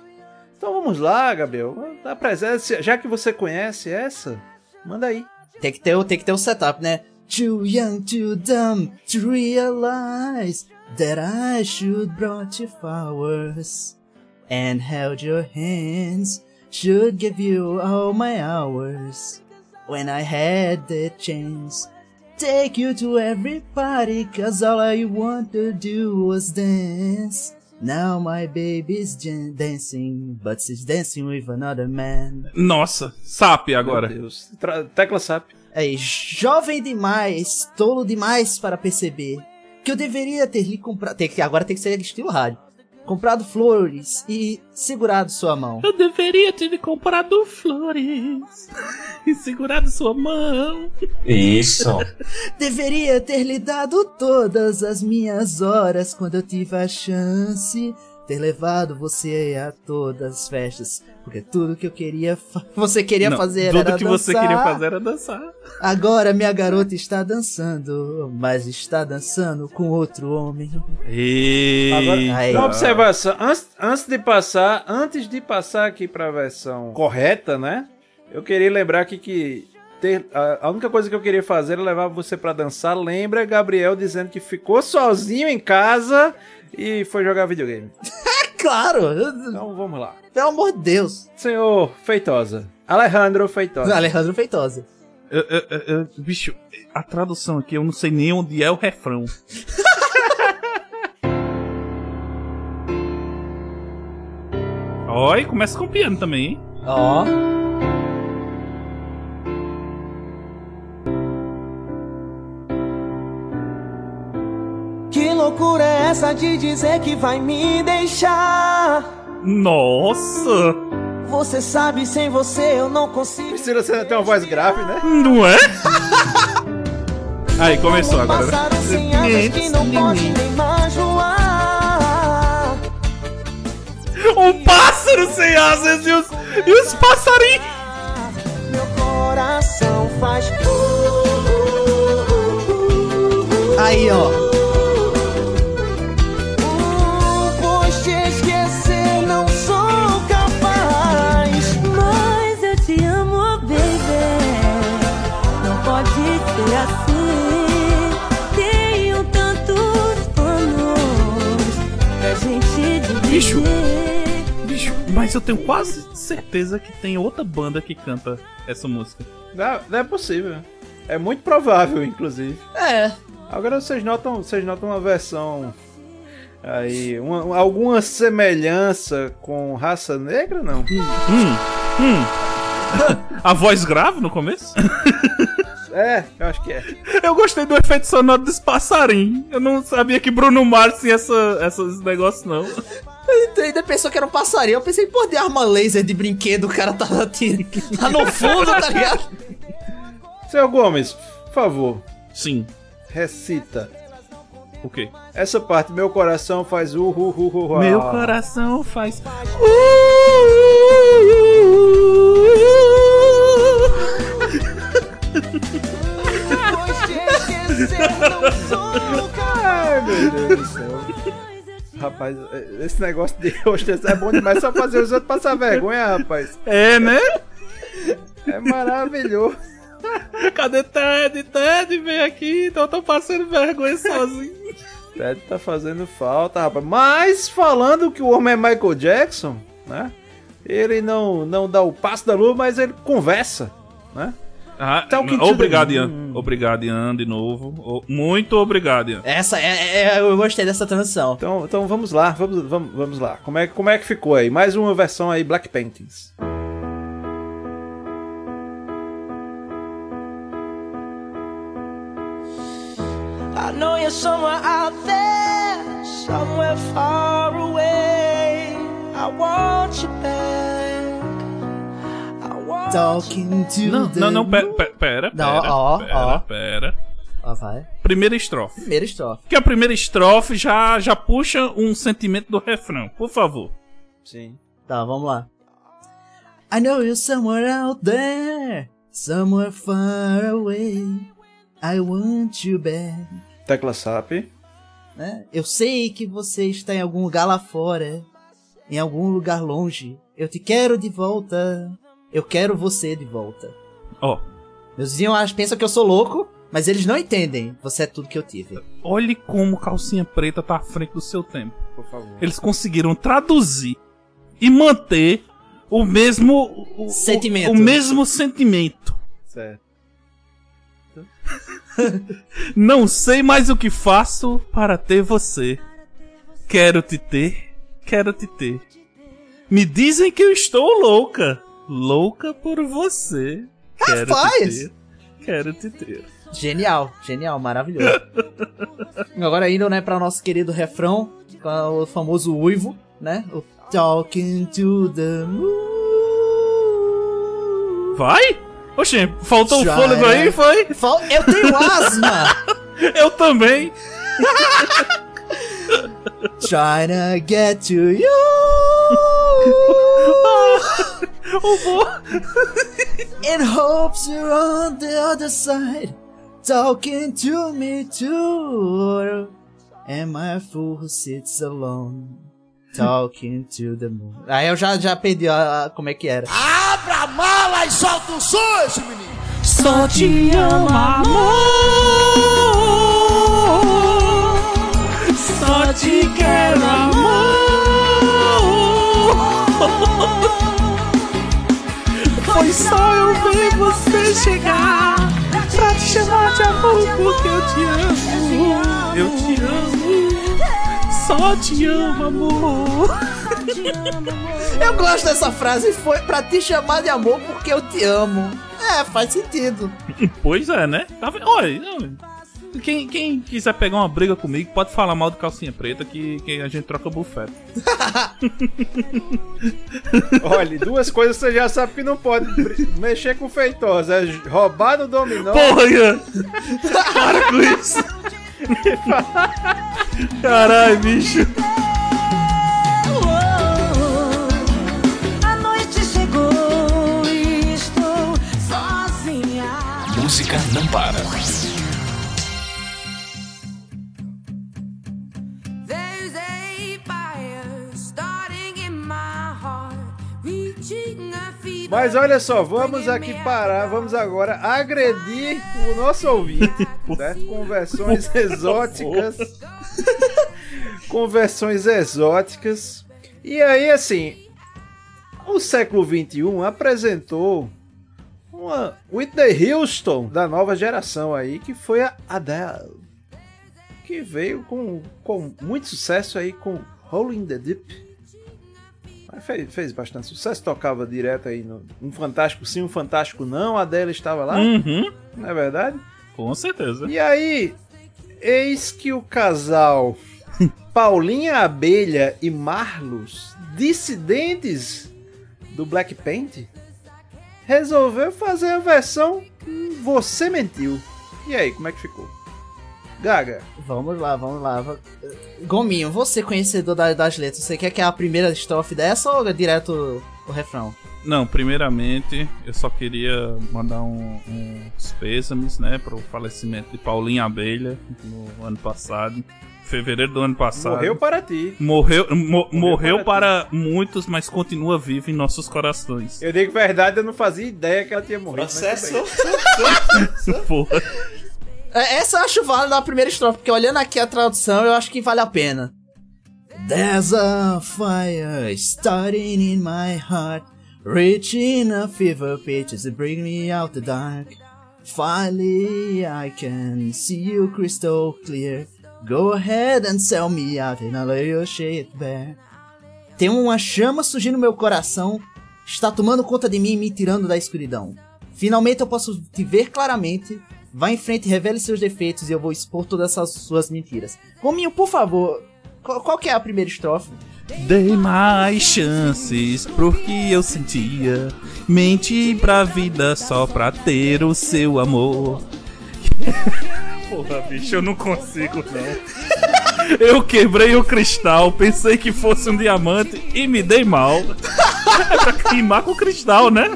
Então vamos lá, Gabriel. Dá presença, já que você conhece essa, manda aí. Tem que ter, tem que ter um setup, né? Too young, too dumb to realize that I should brought you flowers and held your hands. Should give you all my hours when I had the chance. Take you to every party, cause all I want to do was dance. Now my baby's dancing, but she's dancing with another man. Nossa, SAP agora. Meu Deus. Tra- Tecla SAP. Aí, jovem demais, tolo demais para perceber que eu deveria ter lhe comprado. Tem que, agora tem que ser estilo rádio. Comprado flores e segurado sua mão. Eu deveria ter comprado flores e segurado sua mão. Isso. Deveria ter lhe dado todas as minhas horas quando eu tive a chance. Ter levado você a todas as festas. Porque tudo que eu queria. Você queria Não, fazer tudo era que você dançar. queria fazer era dançar. Agora minha garota está dançando. Mas está dançando com outro homem. E... Agora, Aí. uma observação. Antes, antes de passar, antes de passar aqui para a versão correta, né? Eu queria lembrar aqui que ter, a, a única coisa que eu queria fazer era levar você para dançar. Lembra Gabriel dizendo que ficou sozinho em casa e foi jogar videogame. Claro! Então vamos lá. Pelo amor de Deus. Senhor Feitosa. Alejandro Feitosa. Alejandro Feitosa. Eu- eu- eu- bicho, a tradução aqui eu não sei nem onde é o refrão. Ó, e começa com piano também, hein? Ó. Que loucura é essa de dizer que vai me deixar? Nossa! Você sabe, sem você eu não consigo. Priscila Senna tem uma voz grave, né? Não é? Aí, começou agora. né? Voar. Um pássaro sem asas e os, e os passarinhos. Meu coração faz. Aí, ó. Eu tenho quase certeza que tem outra banda que canta essa música. Não, não é possível. É muito provável, inclusive. É. Agora vocês notam, vocês notam uma versão aí, uma- alguma semelhança com raça negra, não? Hum, hum. A voz grave no começo? É, eu acho que é. Eu gostei do efeito sonoro dos passarinhos. Eu não sabia que Bruno Mars tinha essa, esses negócios, não. Tu ainda pensou que era um passarinho. Eu pensei, pô, de arma laser de brinquedo, o cara tava tirando. Tá no fundo, tá ligado? Seu Gomes, por favor, Sim. recita. O quê? Essa parte, meu coração faz uh, uh, uh, uh, uh, Meu coração faz. Ai, meu Deus do céu. Rapaz, esse negócio de hostess é bom demais só fazer os outros passar vergonha, rapaz. É, né? É maravilhoso. Cadê Ted? Ted, vem aqui. Então eu tô passando vergonha sozinho. Ted tá fazendo falta, rapaz. Mas falando que o homem é Michael Jackson, né? Ele não, não dá o passo da lua, mas ele conversa, né? Ah, Talking to obrigado, Ian. Obrigado, Ian, de novo. Muito obrigado, Ian. Essa é, é- eu gostei dessa transição. Então, então vamos lá, vamos, vamos, vamos lá. Como é, que- como é que ficou aí? Mais uma versão aí, Black Paintings. I know you're somewhere out there, somewhere far away. I want you back. Talking to Não, the não, não, pera, pera, pera, Não, pera, ó, pera, ó. pera. Ó, vai. Primeira estrofe. Primeira estrofe. Porque a primeira estrofe já, já puxa um sentimento do refrão, por favor. Sim. Tá, vamos lá. I know you're somewhere out there, somewhere far away. I want you back. Tecla SAP. Né? Eu sei que você está em algum lugar lá fora, em algum lugar longe. Eu te quero de volta. Eu quero você de volta. Ó, Meus vizinhos pensam que eu sou louco, mas eles não entendem. Você é tudo que eu tive. olhe como Calcinha Preta tá à frente do seu tempo. Por favor. Eles conseguiram traduzir e manter o mesmo o- o- Sentimento. O, mesmo sentimento. Certo. Não sei mais o que faço para ter você. Quero te ter, quero te ter. Me dizem que eu estou louca, louca por você. Quero Rapaz! te ter, quero te ter. Genial, genial, maravilhoso. Agora indo, né, para nosso querido refrão, com o famoso uivo, né? O Talking to the moon. Vai? Oxê, faltou o Try fôlego aí, foi? Fal- Eu tenho asma! Eu também. Trying to get to you. Vô. In hopes you're on the other side, talking to me too. Am I a fool who sits alone, talking to the moon? Aí eu já, já perdi a, a- como é que era. Abra a mala e solta o esse menino. Só te amo, amor. Só te quero, amor. Foi só eu ver você chegar pra te chamar de amor, porque eu te amo. Eu te amo. Só te amo, amor. Eu gosto dessa frase, foi pra te chamar de amor porque eu te amo. É, faz sentido. Pois é, né? Tá? Olha, quem, quem quiser pegar uma briga comigo, pode falar mal do calcinha preta que, que a gente troca bufete. Olha, duas coisas você já sabe que não pode mexer com feitosa. É roubar no dominó. Porra, Ian! Para com isso! Caralho, bicho! A noite chegou e estou sozinha. Música não para. Mas olha só, vamos aqui parar, vamos agora agredir o nosso ouvinte, certo? Com versões exóticas. com versões exóticas. E aí, assim, o século XXI apresentou uma Whitney Houston da nova geração aí, que foi a Adele. Que veio com, com muito sucesso aí com Hole in the Deep. Fez, fez bastante sucesso, tocava direto aí no um Fantástico sim, um Fantástico não, a Adele estava lá, Uhum, não é verdade? com certeza. E aí, eis que o casal Paulinha Abelha e Marlos, dissidentes do Black Paint, resolveu fazer a versão Você Mentiu. E aí, como é que ficou? Gaga, Vamos lá, vamos lá. Gominho, você conhecedor da- das letras, você quer que é a primeira estrofe dessa ou é direto o refrão? Não, primeiramente, eu só queria mandar um- uns pêsames, né, pro falecimento de Paulinha Abelha no ano passado, fevereiro do ano passado. morreu para ti. Morreu, mo- morreu para para muitos, mas continua vivo em nossos corações. Eu digo verdade, eu não fazia ideia que ela tinha morrido. Processo. Porra. É, Essa eu acho válida a primeira estrofe, porque olhando aqui a tradução, eu acho que vale a pena. There's a fire starting in my heart, reaching a fever pitch to bring me out the dark. Finally, I can see you crystal clear. Go ahead and sell me out and I'll lay your shit bare. Tem uma chama surgindo no meu coração, está tomando conta de mim e me tirando da escuridão. Finalmente eu posso te ver claramente. Vá em frente, revele seus defeitos e eu vou expor todas essas suas mentiras. Gominho, por favor, qual, qual que é a primeira estrofe? Dei mais chances pro que eu sentia. Menti pra vida só pra ter o seu amor. Porra, bicho, eu não consigo não. Eu quebrei o cristal, pensei que fosse um diamante e me dei mal. É pra queimar com o cristal, né?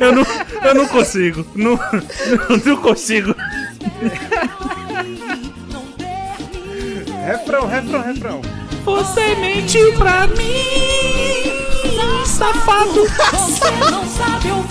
Eu não, eu não consigo. Não, não, não consigo. Refrão, refrão, refrão. Você mentiu pra mim, safado. Você não sabe ouvir,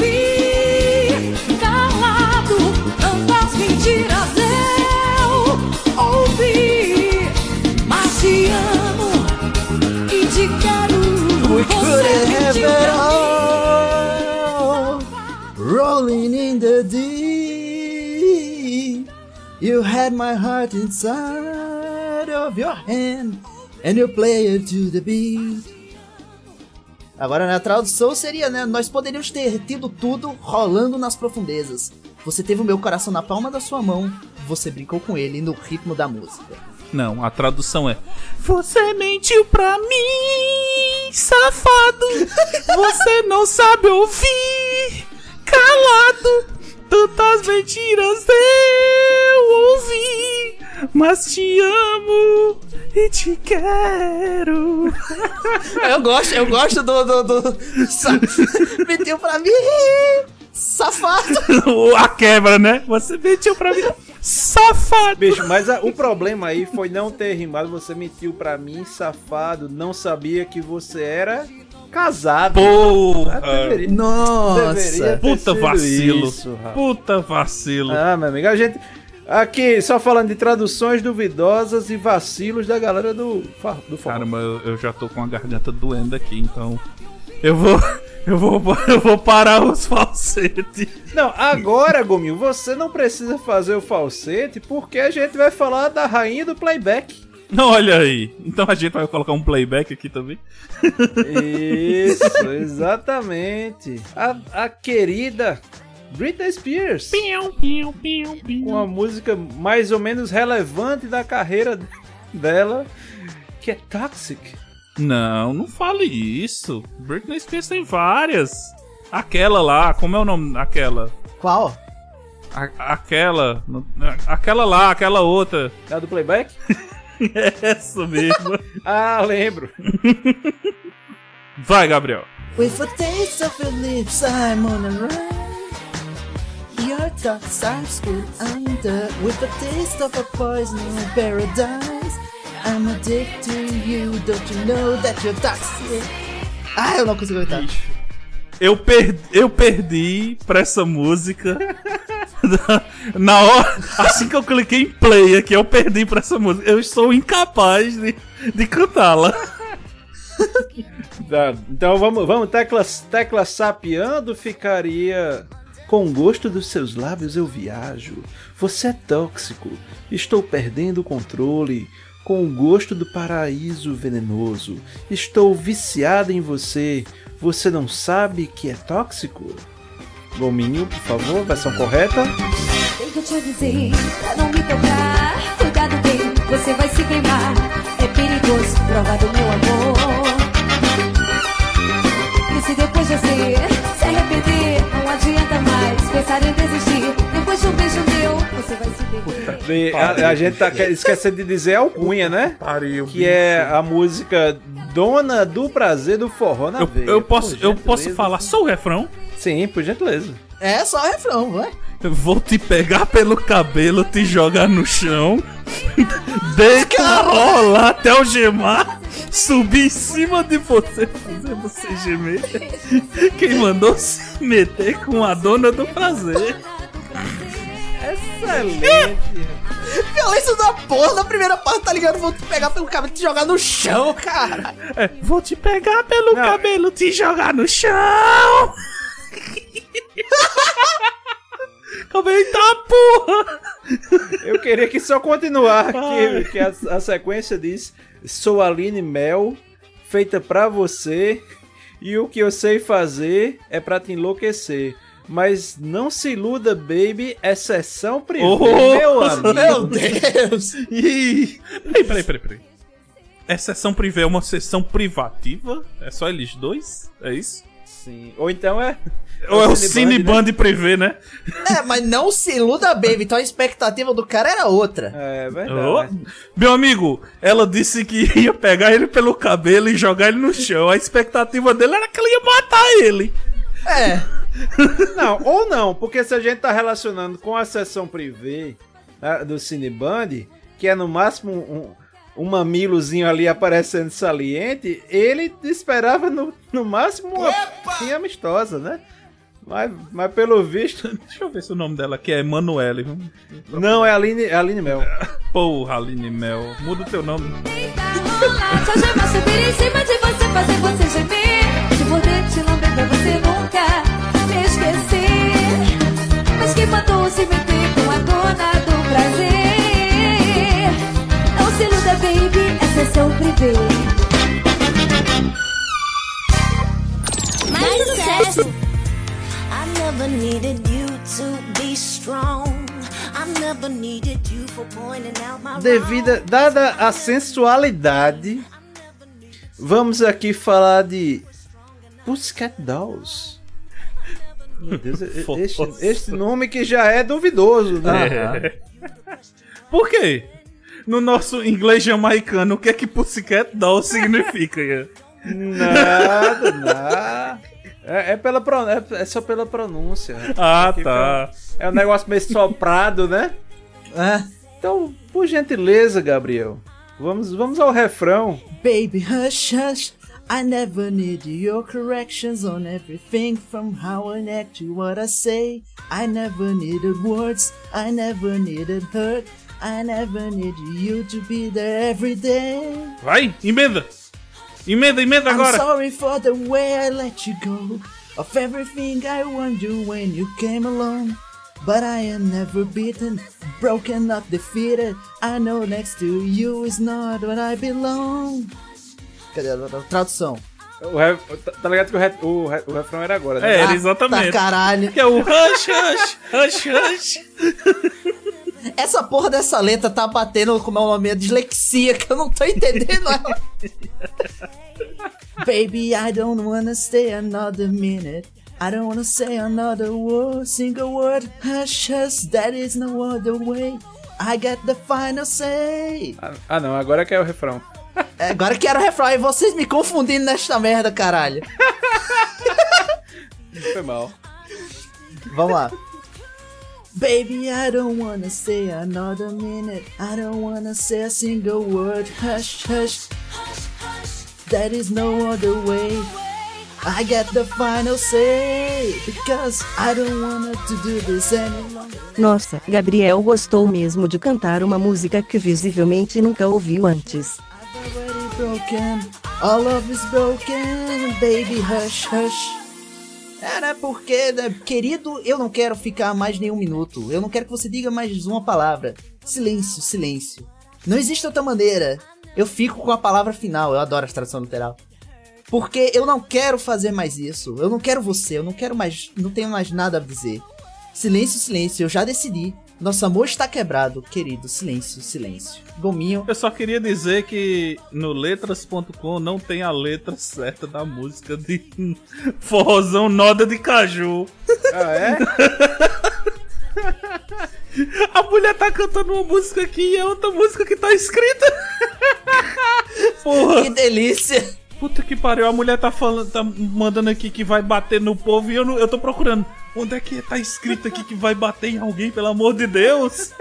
You had my heart inside of your hand. And you play it to the beat. Agora na tradução seria, né? Nós poderíamos ter tido tudo rolando nas profundezas. Você teve o meu coração na palma da sua mão. Você brincou com ele no ritmo da música. Não, a tradução é: Você mentiu pra mim, safado. Você não sabe ouvir, calado. Tantas mentiras eu ouvi, mas te amo e te quero. Eu gosto, eu gosto do. do, do... Sa... Mentiu pra mim! Safado! a quebra, né? Você mentiu pra mim, safado. Bicho, mas a- o problema aí foi não ter rimado. Você mentiu pra mim, safado. Não sabia que você era casado. Porra. Ah, deveria- Nossa! deveria Puta vacilo. isso. Puta vacilo. Ah, meu amigo, a gente. Aqui, só falando de traduções duvidosas e vacilos da galera do, do forró. Caramba, eu, eu já tô com a garganta doendo aqui, então. Eu vou. Eu vou, eu vou parar os falsetes. Não, agora, Gominho, você não precisa fazer o falsete porque a gente vai falar da rainha do playback. Olha aí. Então a gente vai colocar um playback aqui também. Isso, exatamente. A, a querida Britney Spears. Com uma música mais ou menos relevante da carreira dela, que é Toxic. Não, não fale isso. Britney Spears tem várias. Aquela lá, como é o nome? Aquela. Qual? A- aquela. Aquela lá, aquela outra. É a do playback? Essa mesmo. Ah, lembro. Vai, Gabriel. With a taste of your lips, I'm on a run. Your thoughts are screwed under. With a taste of a poison in paradise. I'm addicted to you, don't you know that you're toxic? Ah, eu não consigo gritar. Eu, per eu perdi pra essa música. Na hora. Assim que eu cliquei em play aqui, eu perdi pra essa música. Eu sou incapaz de, de cantá-la. Tá, então vamos, vamos tecla, tecla sapeando ficaria com o gosto dos seus lábios eu viajo. Você é tóxico. Estou perdendo o controle. com o gosto do paraíso venenoso. Estou viciada em você. Você não sabe que é tóxico? Gominho, por favor, versão correta. Tem que eu te avisei pra não me tocar. Cuidado bem, você vai se queimar. É perigoso, prova do meu amor. E se depois de você se arrepender, não adianta mais pensar em desistir. Depois de um beijo meu, você vai se perder. Bem, A, a gente tá que- esquecendo de dizer Alcunha, né? Pariu, Que é a música Dona do Prazer do Forró na Eu, Veia. eu posso, eu posso falar só o refrão? Sim, por gentileza. É só o refrão, vai. Eu Vou te pegar pelo cabelo, te jogar no chão, rolar até o gemar, subir em cima de você, fazer você gemer. Quem mandou se meter com a dona do prazer? Excelente. Violência da porra na primeira parte, tá ligado? Vou te pegar pelo cabelo e te jogar no chão, cara. É, vou te pegar pelo cabelo, te jogar no chão. Calma aí, tá porra! Eu queria que só continuar aqui, que a, a sequência diz: Sou Aline Mel, feita pra você, e o que eu sei fazer é pra te enlouquecer. Mas não se iluda, baby, exceção privê, Oh! meu amigo. Meu Deus! Ih, Peraí, peraí, peraí, peraí. É sessão privê, é uma sessão privativa? É só eles dois? É isso? Sim. Ou então é. Ou é o Cineband, Cineband privê, né? É, mas não se iluda, baby. Então a expectativa do cara era outra. É Ô, Meu amigo, ela disse que ia pegar ele pelo cabelo e jogar ele no chão. A expectativa dele era que ela ia matar ele. É. Não, ou não, porque se a gente tá relacionando com a sessão privê né, do Cineband, que é no máximo um, um mamilozinho ali aparecendo saliente, ele esperava no, no máximo uma pinha amistosa, né? Mas, mas pelo visto. Deixa eu ver se o nome dela aqui é Emanuele. Não, é Aline, é Aline Mel. Porra, Aline Mel. Muda o teu nome. Algemar, subir em cima de você, fazer você gemer. Te morder, te lamber pra você nunca me esquecer. Mas quem mandou se meter com a dona do prazer? Não se iluda, baby, essa é seu privê. Mais sucesso! I never needed you to be strong. I never needed you for pointing out my Devida, dada a sensualidade, vamos aqui falar de Pussycat Dolls. Meu Deus, este, este nome que já é duvidoso, né? É. Por quê? No nosso inglês jamaicano, o que é que Pussycat Doll significa? Ian? Nada, nada. É, é pela pro- é, é só pela pronúncia. Ah, Aqui tá. foi- É um negócio meio soprado, né? É. Então, por gentileza, Gabriel, vamos, vamos ao refrão. Baby, hush, hush. I never need your corrections on everything from how I act to what I say. I never needed words, I never needed hurt. I never need you to be there every day. Vai, emenda! Emenda, emenda I'm agora! sorry for the way I let you go. Of everything I warned you when you came along. But I am never beaten, broken, not defeated. I know next to you is not where I belong. Cadê a tradução? O re- tá, ligado que o, re- o re- o refrão era agora, né? É, Ah, exatamente. tá caralho. Que é o hush, hush, hush, hush. Essa porra dessa letra tá batendo como é o nome, a dislexia, que eu não tô entendendo. Baby, I don't wanna stay another minute. I don't wanna say another word, single word. Hush, hush, that is no other way. I get the final say. Ah, ah, não, agora que é o refrão. É, Agora que era o refrão, e vocês me confundindo nesta merda, caralho. Foi mal. Vamos lá. Baby, I don't wanna stay another minute. I don't wanna say a single word. Hush, hush. There is no other way. I get the final say. Because I don't wanna to do this. Nossa, Gabriel gostou mesmo de cantar uma música que visivelmente nunca ouviu antes. Broken. All love is broken. Baby, hush, hush. Era porque, né, querido, eu não quero ficar mais nenhum minuto. Eu não quero que você diga mais uma palavra. Silêncio, silêncio. Não existe outra maneira. Eu fico com a palavra final. Eu adoro a tradução literal. Porque eu não quero fazer mais isso. Eu não quero você. Eu não quero mais. Não tenho mais nada a dizer. Silêncio, silêncio. Eu já decidi. Nosso amor está quebrado, querido. Silêncio, silêncio. Gominho. Eu só queria dizer que no letras.com não tem a letra certa da música de forrozão Noda de Caju. Ah, é? A mulher tá cantando uma música aqui e é outra música que tá escrita. Porra. Que delícia. Puta que pariu, a mulher tá falando, tá mandando aqui que vai bater no povo e eu, não, eu tô procurando. Onde é que tá escrito aqui que vai bater em alguém, pelo amor de Deus?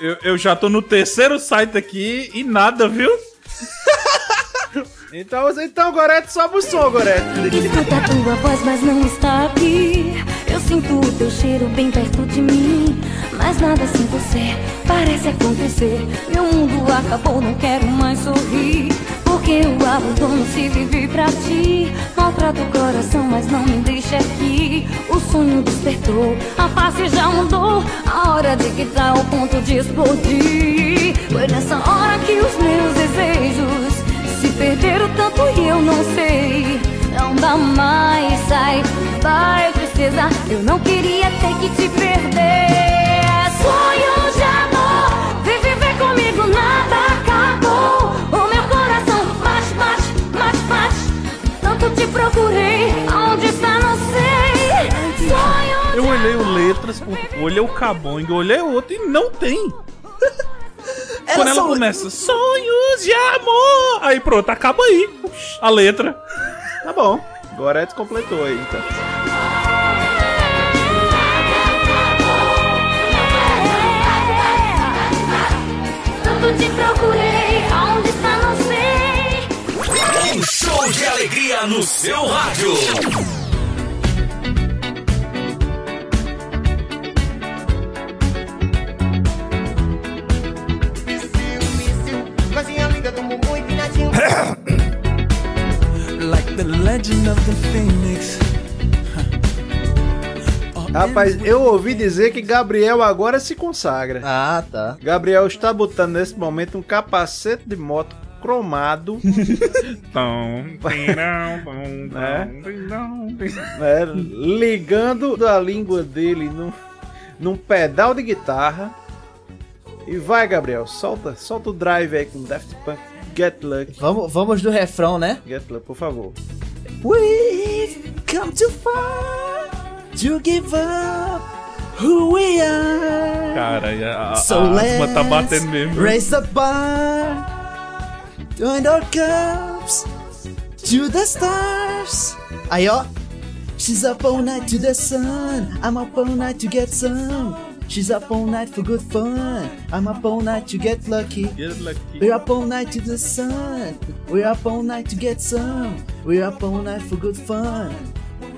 Eu, eu já tô no terceiro site aqui e nada, viu? Então, então Gorete, sobe o som, Gorete. Escuta a tua voz, mas não está aqui. Eu sinto o teu cheiro bem perto de mim. Mas nada sem você parece acontecer. Meu mundo acabou, não quero mais sorrir. Porque o abandono se vive pra ti. Maltrata o coração, mas não me deixa aqui. O sonho despertou, a face já mudou. A hora de que tá ao ponto de explodir. Foi nessa hora que os meus desejos se perderam tanto e eu não sei. Não dá mais, sai, vai, tristeza. Eu não queria ter que te perder. Sonho Olhei o letras, olhei o Cabong, olhei o outro e não tem. Quando ela só- começa, sonhos de amor. Aí pronto, acaba aí a letra. Tá bom. Gorete completou aí, então. Tanto te procurei, aonde está, não sei. Um show de alegria no seu rádio. Rapaz, eu ouvi dizer que Gabriel agora se consagra. Ah, tá. Gabriel está botando nesse momento um capacete de moto cromado. né, ligando a língua dele num, num pedal de guitarra. E vai, Gabriel, solta, solta o drive aí com Daft Punk. Get Lucky. Vamos, vamos do refrão, né? Get Lucky, por favor. We've come too far to give up who we are. Cara, a, a, So a asma tá let's batendo mesmo. Raise the bar, join our cups to the stars. Aí, ó. She's up all night to the sun. I'm up all night to get some. She's up all night for good fun. I'm up all night to get lucky. Get lucky. We're up all night to the sun. We're up all night to get some. We're up all night for good fun.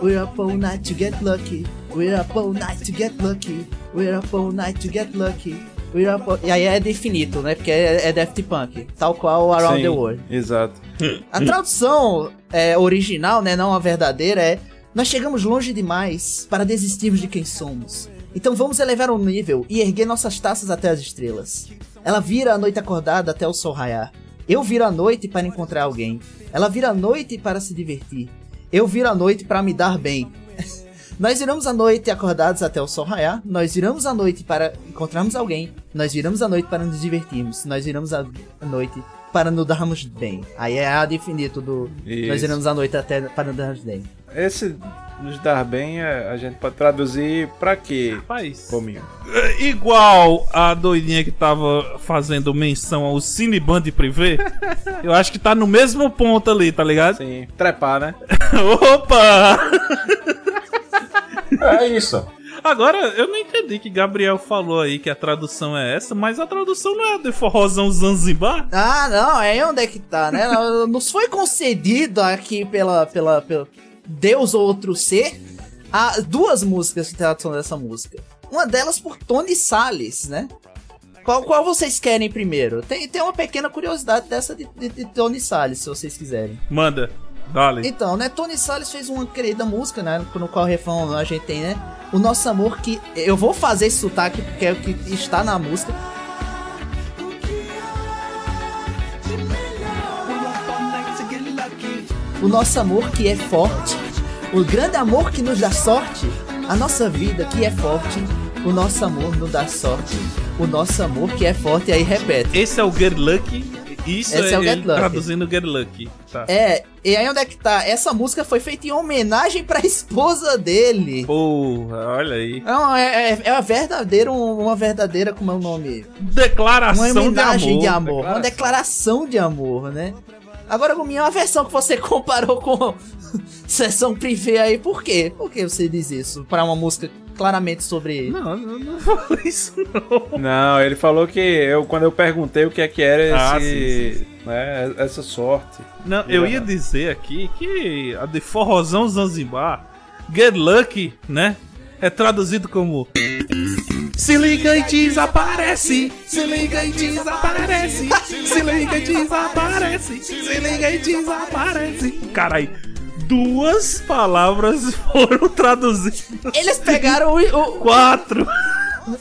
We're up all night to get lucky. We're up all night to get lucky. We're up all night to get lucky. We're up all... E aí é definito, né? Porque é, é Daft Punk. Tal qual Around Sim, the World. Exato. A tradução é, original, né, não a verdadeira, é Nós chegamos longe demais para desistirmos de quem somos. Então vamos elevar o nível e erguer nossas taças até as estrelas. Ela vira a noite acordada até o sol raiar. Eu viro a noite para encontrar alguém. Ela vira a noite para se divertir. Eu viro a noite para me dar bem. Nós viramos a noite acordados até o sol raiar. Nós viramos a noite para encontrarmos alguém. Nós viramos a noite para nos divertirmos. Nós viramos a noite para nos darmos bem. Aí é a definito do. Isso. Nós viramos a noite até para nos darmos bem. Esse nos dar bem, é- a gente pode traduzir pra quê? Rapaz. Comigo. É, Igual a doidinha que tava fazendo menção ao Cineband Privé, eu acho que tá no mesmo ponto ali, tá ligado? Sim, trepar, né? Opa! É isso. Agora, eu não entendi que Gabriel falou aí que a tradução é essa, mas a tradução não é de forrozão Zanzibar? Ah, não, é aí onde é que tá, né? Nos foi concedido aqui pela, pela, pela Deus ou outro ser a duas músicas de tradução dessa música. Uma delas por Tony Salles, né? Qual, qual vocês querem primeiro? Tem, tem uma pequena curiosidade dessa de, de, de Tony Salles, se vocês quiserem. Manda, dale. Então, né, Tony Salles fez uma querida música, né, no qual o refrão a gente tem, né, o nosso amor que... Eu vou fazer esse sotaque porque é o que está na música. O nosso amor que é forte, o grande amor que nos dá sorte, a nossa vida que é forte, o nosso amor nos dá sorte, o nosso amor que é forte, aí repete. Esse é o Get Lucky. Isso Esse é, é o Get Lucky. traduzindo Get Lucky. Tá. É, e aí onde é que tá? Essa música foi feita em homenagem pra esposa dele. Porra, olha aí. Não, é, é, é uma verdadeira, uma verdadeira, como é o nome? Declaração Uma homenagem de amor. Uma declaração de amor, né? Agora, Gominha, uma versão que você comparou com sessão privê aí, por quê? Por que você diz isso? Pra uma música claramente sobre. Não, não, não falei isso não. Não, ele falou que eu, quando eu perguntei o que é que era Ah, esse, né, essa sorte. Não, eu ia dizer aqui que a de Forrozão Zanzibar, Get Lucky, né? É traduzido como. Se liga e desaparece, se liga e desaparece, se liga e desaparece, se liga e desaparece. Carai, duas palavras foram traduzidas. Eles pegaram o. o- Quatro.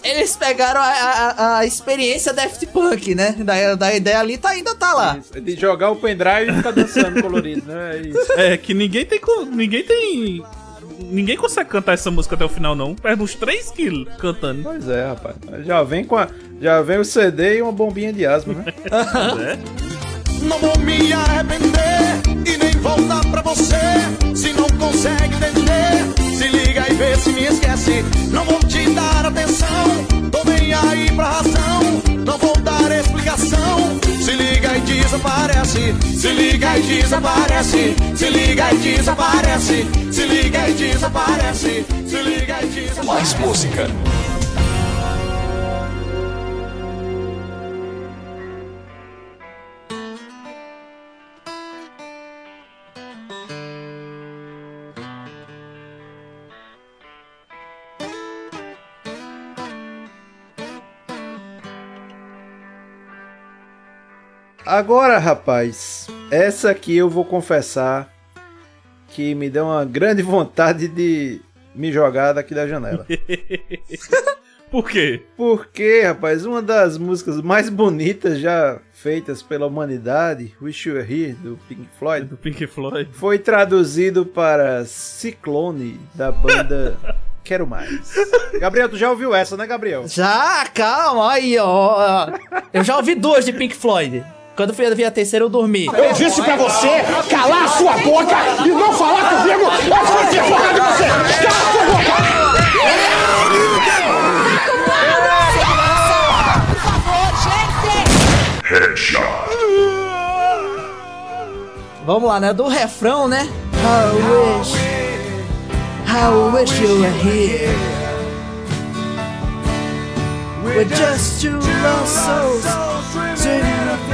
eles pegaram a, a- a experiência Daft Punk, né? Da, da ideia ali tá, ainda tá lá. De jogar o pendrive e ficar dançando colorido, né? É isso. É que ninguém tem. Ninguém tem. Ninguém consegue cantar essa música até o final, não. Perde uns 3 quilos cantando. Pois é, rapaz. Já vem com a, já vem o CD e uma bombinha de asma, né? É. Não vou me arrepender e nem voltar pra você. Se não consegue entender, se liga e vê se me esquece. Não vou te dar atenção, tô nem aí pra razão. Não vou dar explicação. Se liga e desaparece. Se liga e desaparece. Se liga e desaparece. Se liga e desaparece. Se liga e desaparece. Mais música. Agora, rapaz, essa aqui eu vou confessar que me deu uma grande vontade de me jogar daqui da janela. Por quê? Porque, rapaz, uma das músicas mais bonitas já feitas pela humanidade, Wish You Were Here, do Pink Floyd, Do Pink Floyd. foi traduzido para Ciclone, da banda Quero Mais. Gabriel, tu já ouviu essa, né, Gabriel? Já, calma, aí, ó. Eu já ouvi duas de Pink Floyd. Quando fui ouvir a terceira, eu dormi. Eu disse pra você calar a sua boca e não falar comigo antes de eu falar de você! Cala a sua boca! Vamos lá, né? Do refrão, né? How I wish, I wish you were here. We're just two lost souls, swimming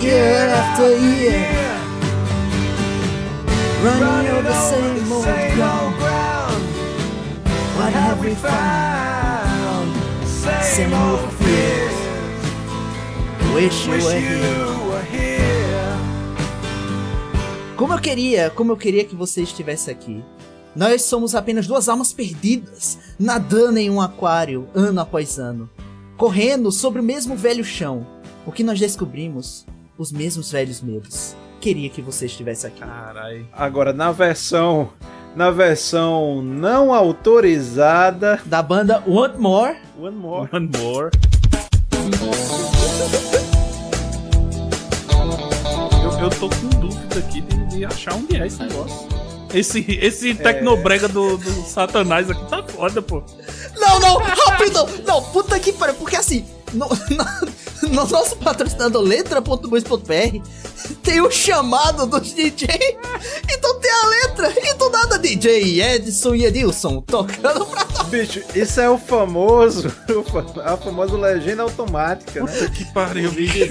year after year, running over the same old ground. What have we found? Same old fears. Wish you were here. Como eu queria, como eu queria que você estivesse aqui. Nós somos apenas duas almas perdidas, nadando em um aquário ano após ano, correndo sobre o mesmo velho chão. O que nós descobrimos? Os mesmos velhos medos. Queria que você estivesse aqui. Carai. Agora, na versão. Na versão não autorizada. Da banda Want More. One More. One more. Eu, eu tô com dúvida aqui de, de achar onde é esse negócio. Esse, esse tecnobrega do, do Satanás aqui tá foda, pô. Não, não, rápido! Não, puta que pariu, porque assim, no, no- no nosso patrocinador letra.bus.br tem o chamado dos DJ, então tem a letra, e do nada DJ Edson e Edilson tocando pra Bicho, isso é o famoso. A famosa legenda automática, né? Puta que pariu, bicho.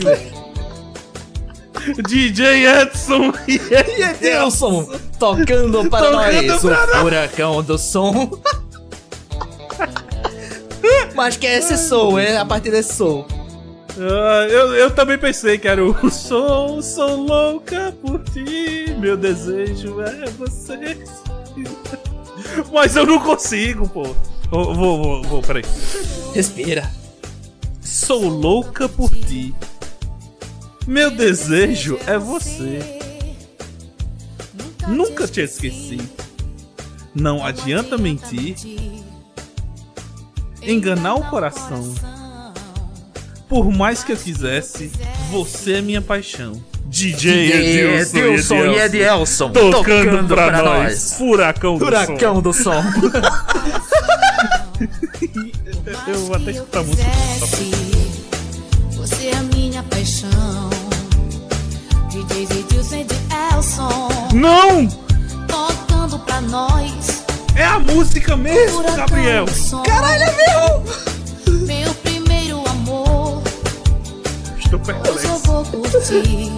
DJ Edson e Edilson tocando para Tocando nós pra o furacão do som. Mas que é esse som, é a partir desse som. Ah, eu, eu também pensei que era o Sou, sou louca por ti, meu desejo é você. Mas eu não consigo, pô. Vou, vou, vou peraí. Respira. Sou louca por ti. Meu desejo é você. Nunca te esqueci. Não adianta mentir, enganar o coração. Por mais que eu quisesse, você é minha paixão. DJ Edilson, Edilson e Edielson, tocando, tocando pra, pra nós. nós. Furacão do Furacão som. do som. eu vou até escutar a música. Você é a minha paixão. DJ Edilson e de Elson. Não! Tocando pra nós. É a música mesmo, Gabriel. Caralho, é meu! Hoje eu vou curtir.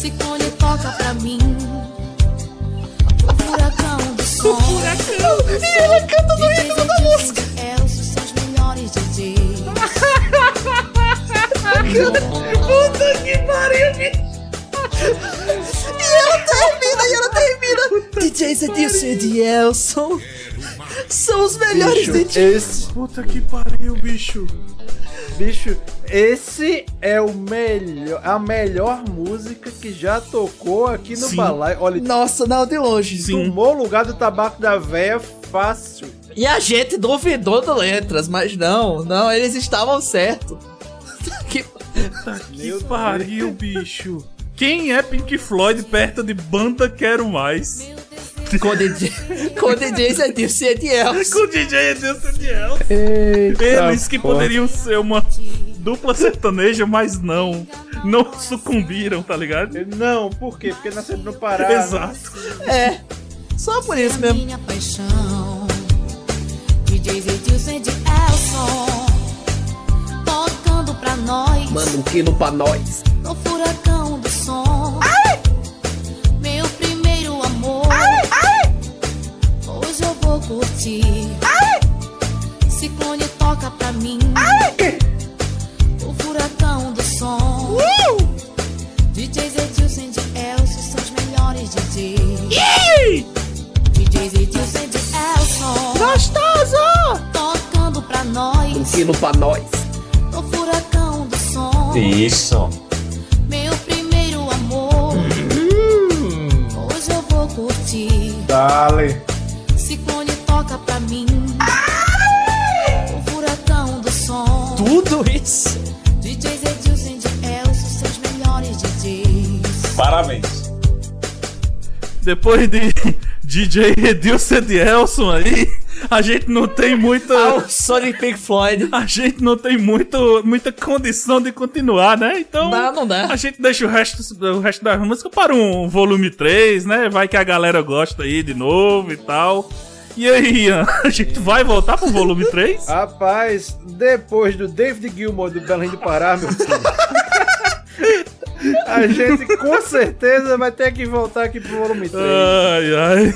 Ciclone toca pra mim. O furacão do som. O furacão do som. E ela canta no ritmo da música. Elson são os melhores DJs. Puta que pariu, E ela termina, e ela termina. DJs Edilson e Edielson são os melhores Bicho, DJs. esse, Puta que pariu, bicho. bicho, esse é o melhor, a melhor música que já tocou aqui no Sim. balai. Olha, Nossa, não, de longe. tomou o lugar do tabaco da véia fácil. E a gente duvidou do letras, mas não, não, eles estavam certos. Que- Puta que pariu, bicho. Quem é Pink Floyd perto de banda Quero Mais? Com DJ, com DJs Edilson e Edielson. Com o DJ Edilson Diel. Eita Eles que porra. poderiam ser uma dupla sertaneja, mas não. Não sucumbiram, tá ligado? Não, por quê? Porque nasceram no Pará. Exato. É, só por isso mesmo. Minha paixão. DJs Edilson e de Elson. Tocando pra nós. Manda um quilo pra nós. No furacão do som. Meu primeiro amor. Hoje eu vou curtir. Ciclone toca pra mim. O furacão do som. DJs Edilson de Elson são os melhores DJs. DJs Edilson e de Elson. Gostoso! Tocando pra nós. quilo pra nós. No furacão do som. Isso. Meu primeiro amor. Hoje eu vou curtir. Dale. Ciclone toca pra mim. O furacão do som. Tudo isso. Parabéns. Depois de DJ Edilson Edielson aí, a gente não tem muita. Ah, o Sonic Pink Floyd. A gente não tem muito, muita condição de continuar, né? Então. Não, não dá. A gente deixa o resto, o resto da música para um volume 3, né? Vai que a galera gosta aí de novo e tal. E aí, Ian, a gente vai voltar pro volume 3? Rapaz, depois do David Gilmour do Belém do Pará, meu filho. A gente com certeza vai ter que voltar aqui pro volume 3. Ai, ai.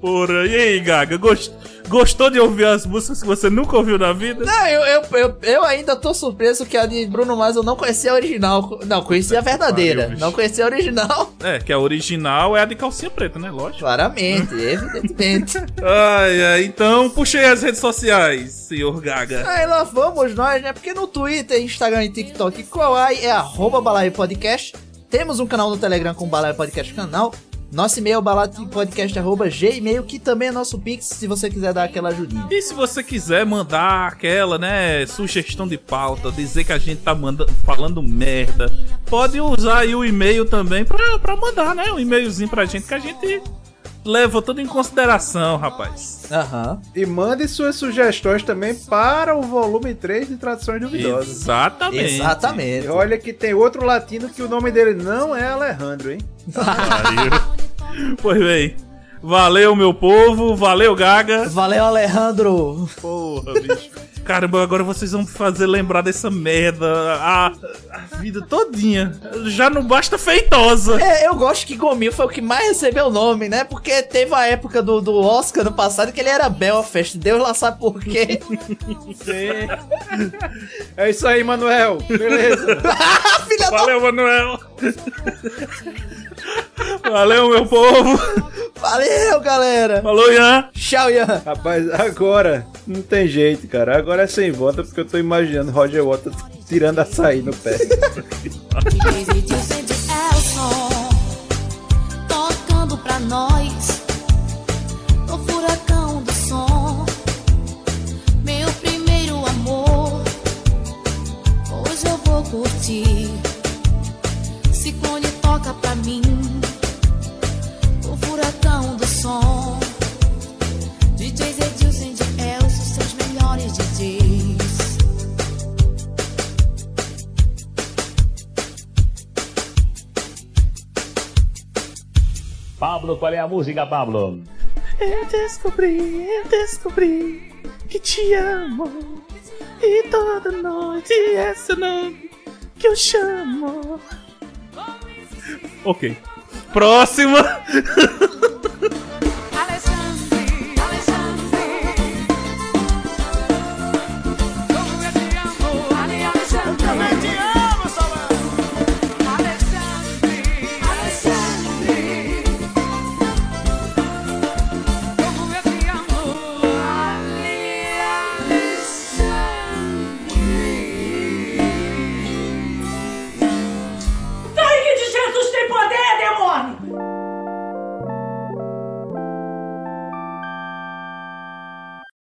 Porra, e aí, Gaga? Gost- Gostou de ouvir as músicas que você nunca ouviu na vida? Não, eu, eu, eu, eu ainda tô surpreso que a de Bruno Mars eu não conhecia a original. Não, conhecia a verdadeira. pariu, não conhecia a original. É, que a original é a de calcinha preta, né? Lógico. Claramente, evidentemente. Ai, ai, então puxei as redes sociais, senhor Gaga. Aí lá vamos nós, né? Porque no Twitter, Instagram e TikTok, Kawaii é arroba Balaio Podcast. Temos um canal no Telegram com Balaio Podcast canal. Nosso e-mail é baladopodcast.gmail, que também é nosso Pix, se você quiser dar aquela ajudinha. E se você quiser mandar aquela, né, sugestão de pauta, dizer que a gente tá manda falando merda, pode usar aí o e-mail também pra, pra mandar, né, um e-mailzinho pra gente que a gente leva tudo em consideração, rapaz. Aham. E mande suas sugestões também para o volume 3 de Traduções Duvidosas. Exatamente. Exatamente. E olha que tem outro latino que o nome dele não é Alejandro, hein? Pois bem, valeu meu povo, valeu Gaga. Valeu, Alejandro. Porra, bicho. Caramba, agora vocês vão me fazer lembrar dessa merda a, a vida todinha. Já não basta feitosa. É, eu gosto que Gomil foi o que mais recebeu o nome, né? Porque teve a época do, do Oscar no passado que ele era Belfast. Deus lá sabe por quê. É isso aí, Manuel. Beleza. Filha Valeu, Manuel. Valeu, meu povo. Valeu, galera. Falou, Ian. Tchau, Ian. Rapaz, agora não tem jeito, cara. Agora é sem volta porque eu tô imaginando Roger Waters tirando açaí no pé. Elson. pra nós. O furacão do som, meu primeiro amor. Hoje eu vou curtir. Ciclone toca pra mim. Som. DJs Edilson e de Elcio, seus melhores DJs. Pablo, qual é a música, Pablo? Eu descobri, eu descobri que te amo. E toda noite é seu nome que eu chamo. Ok. Próxima!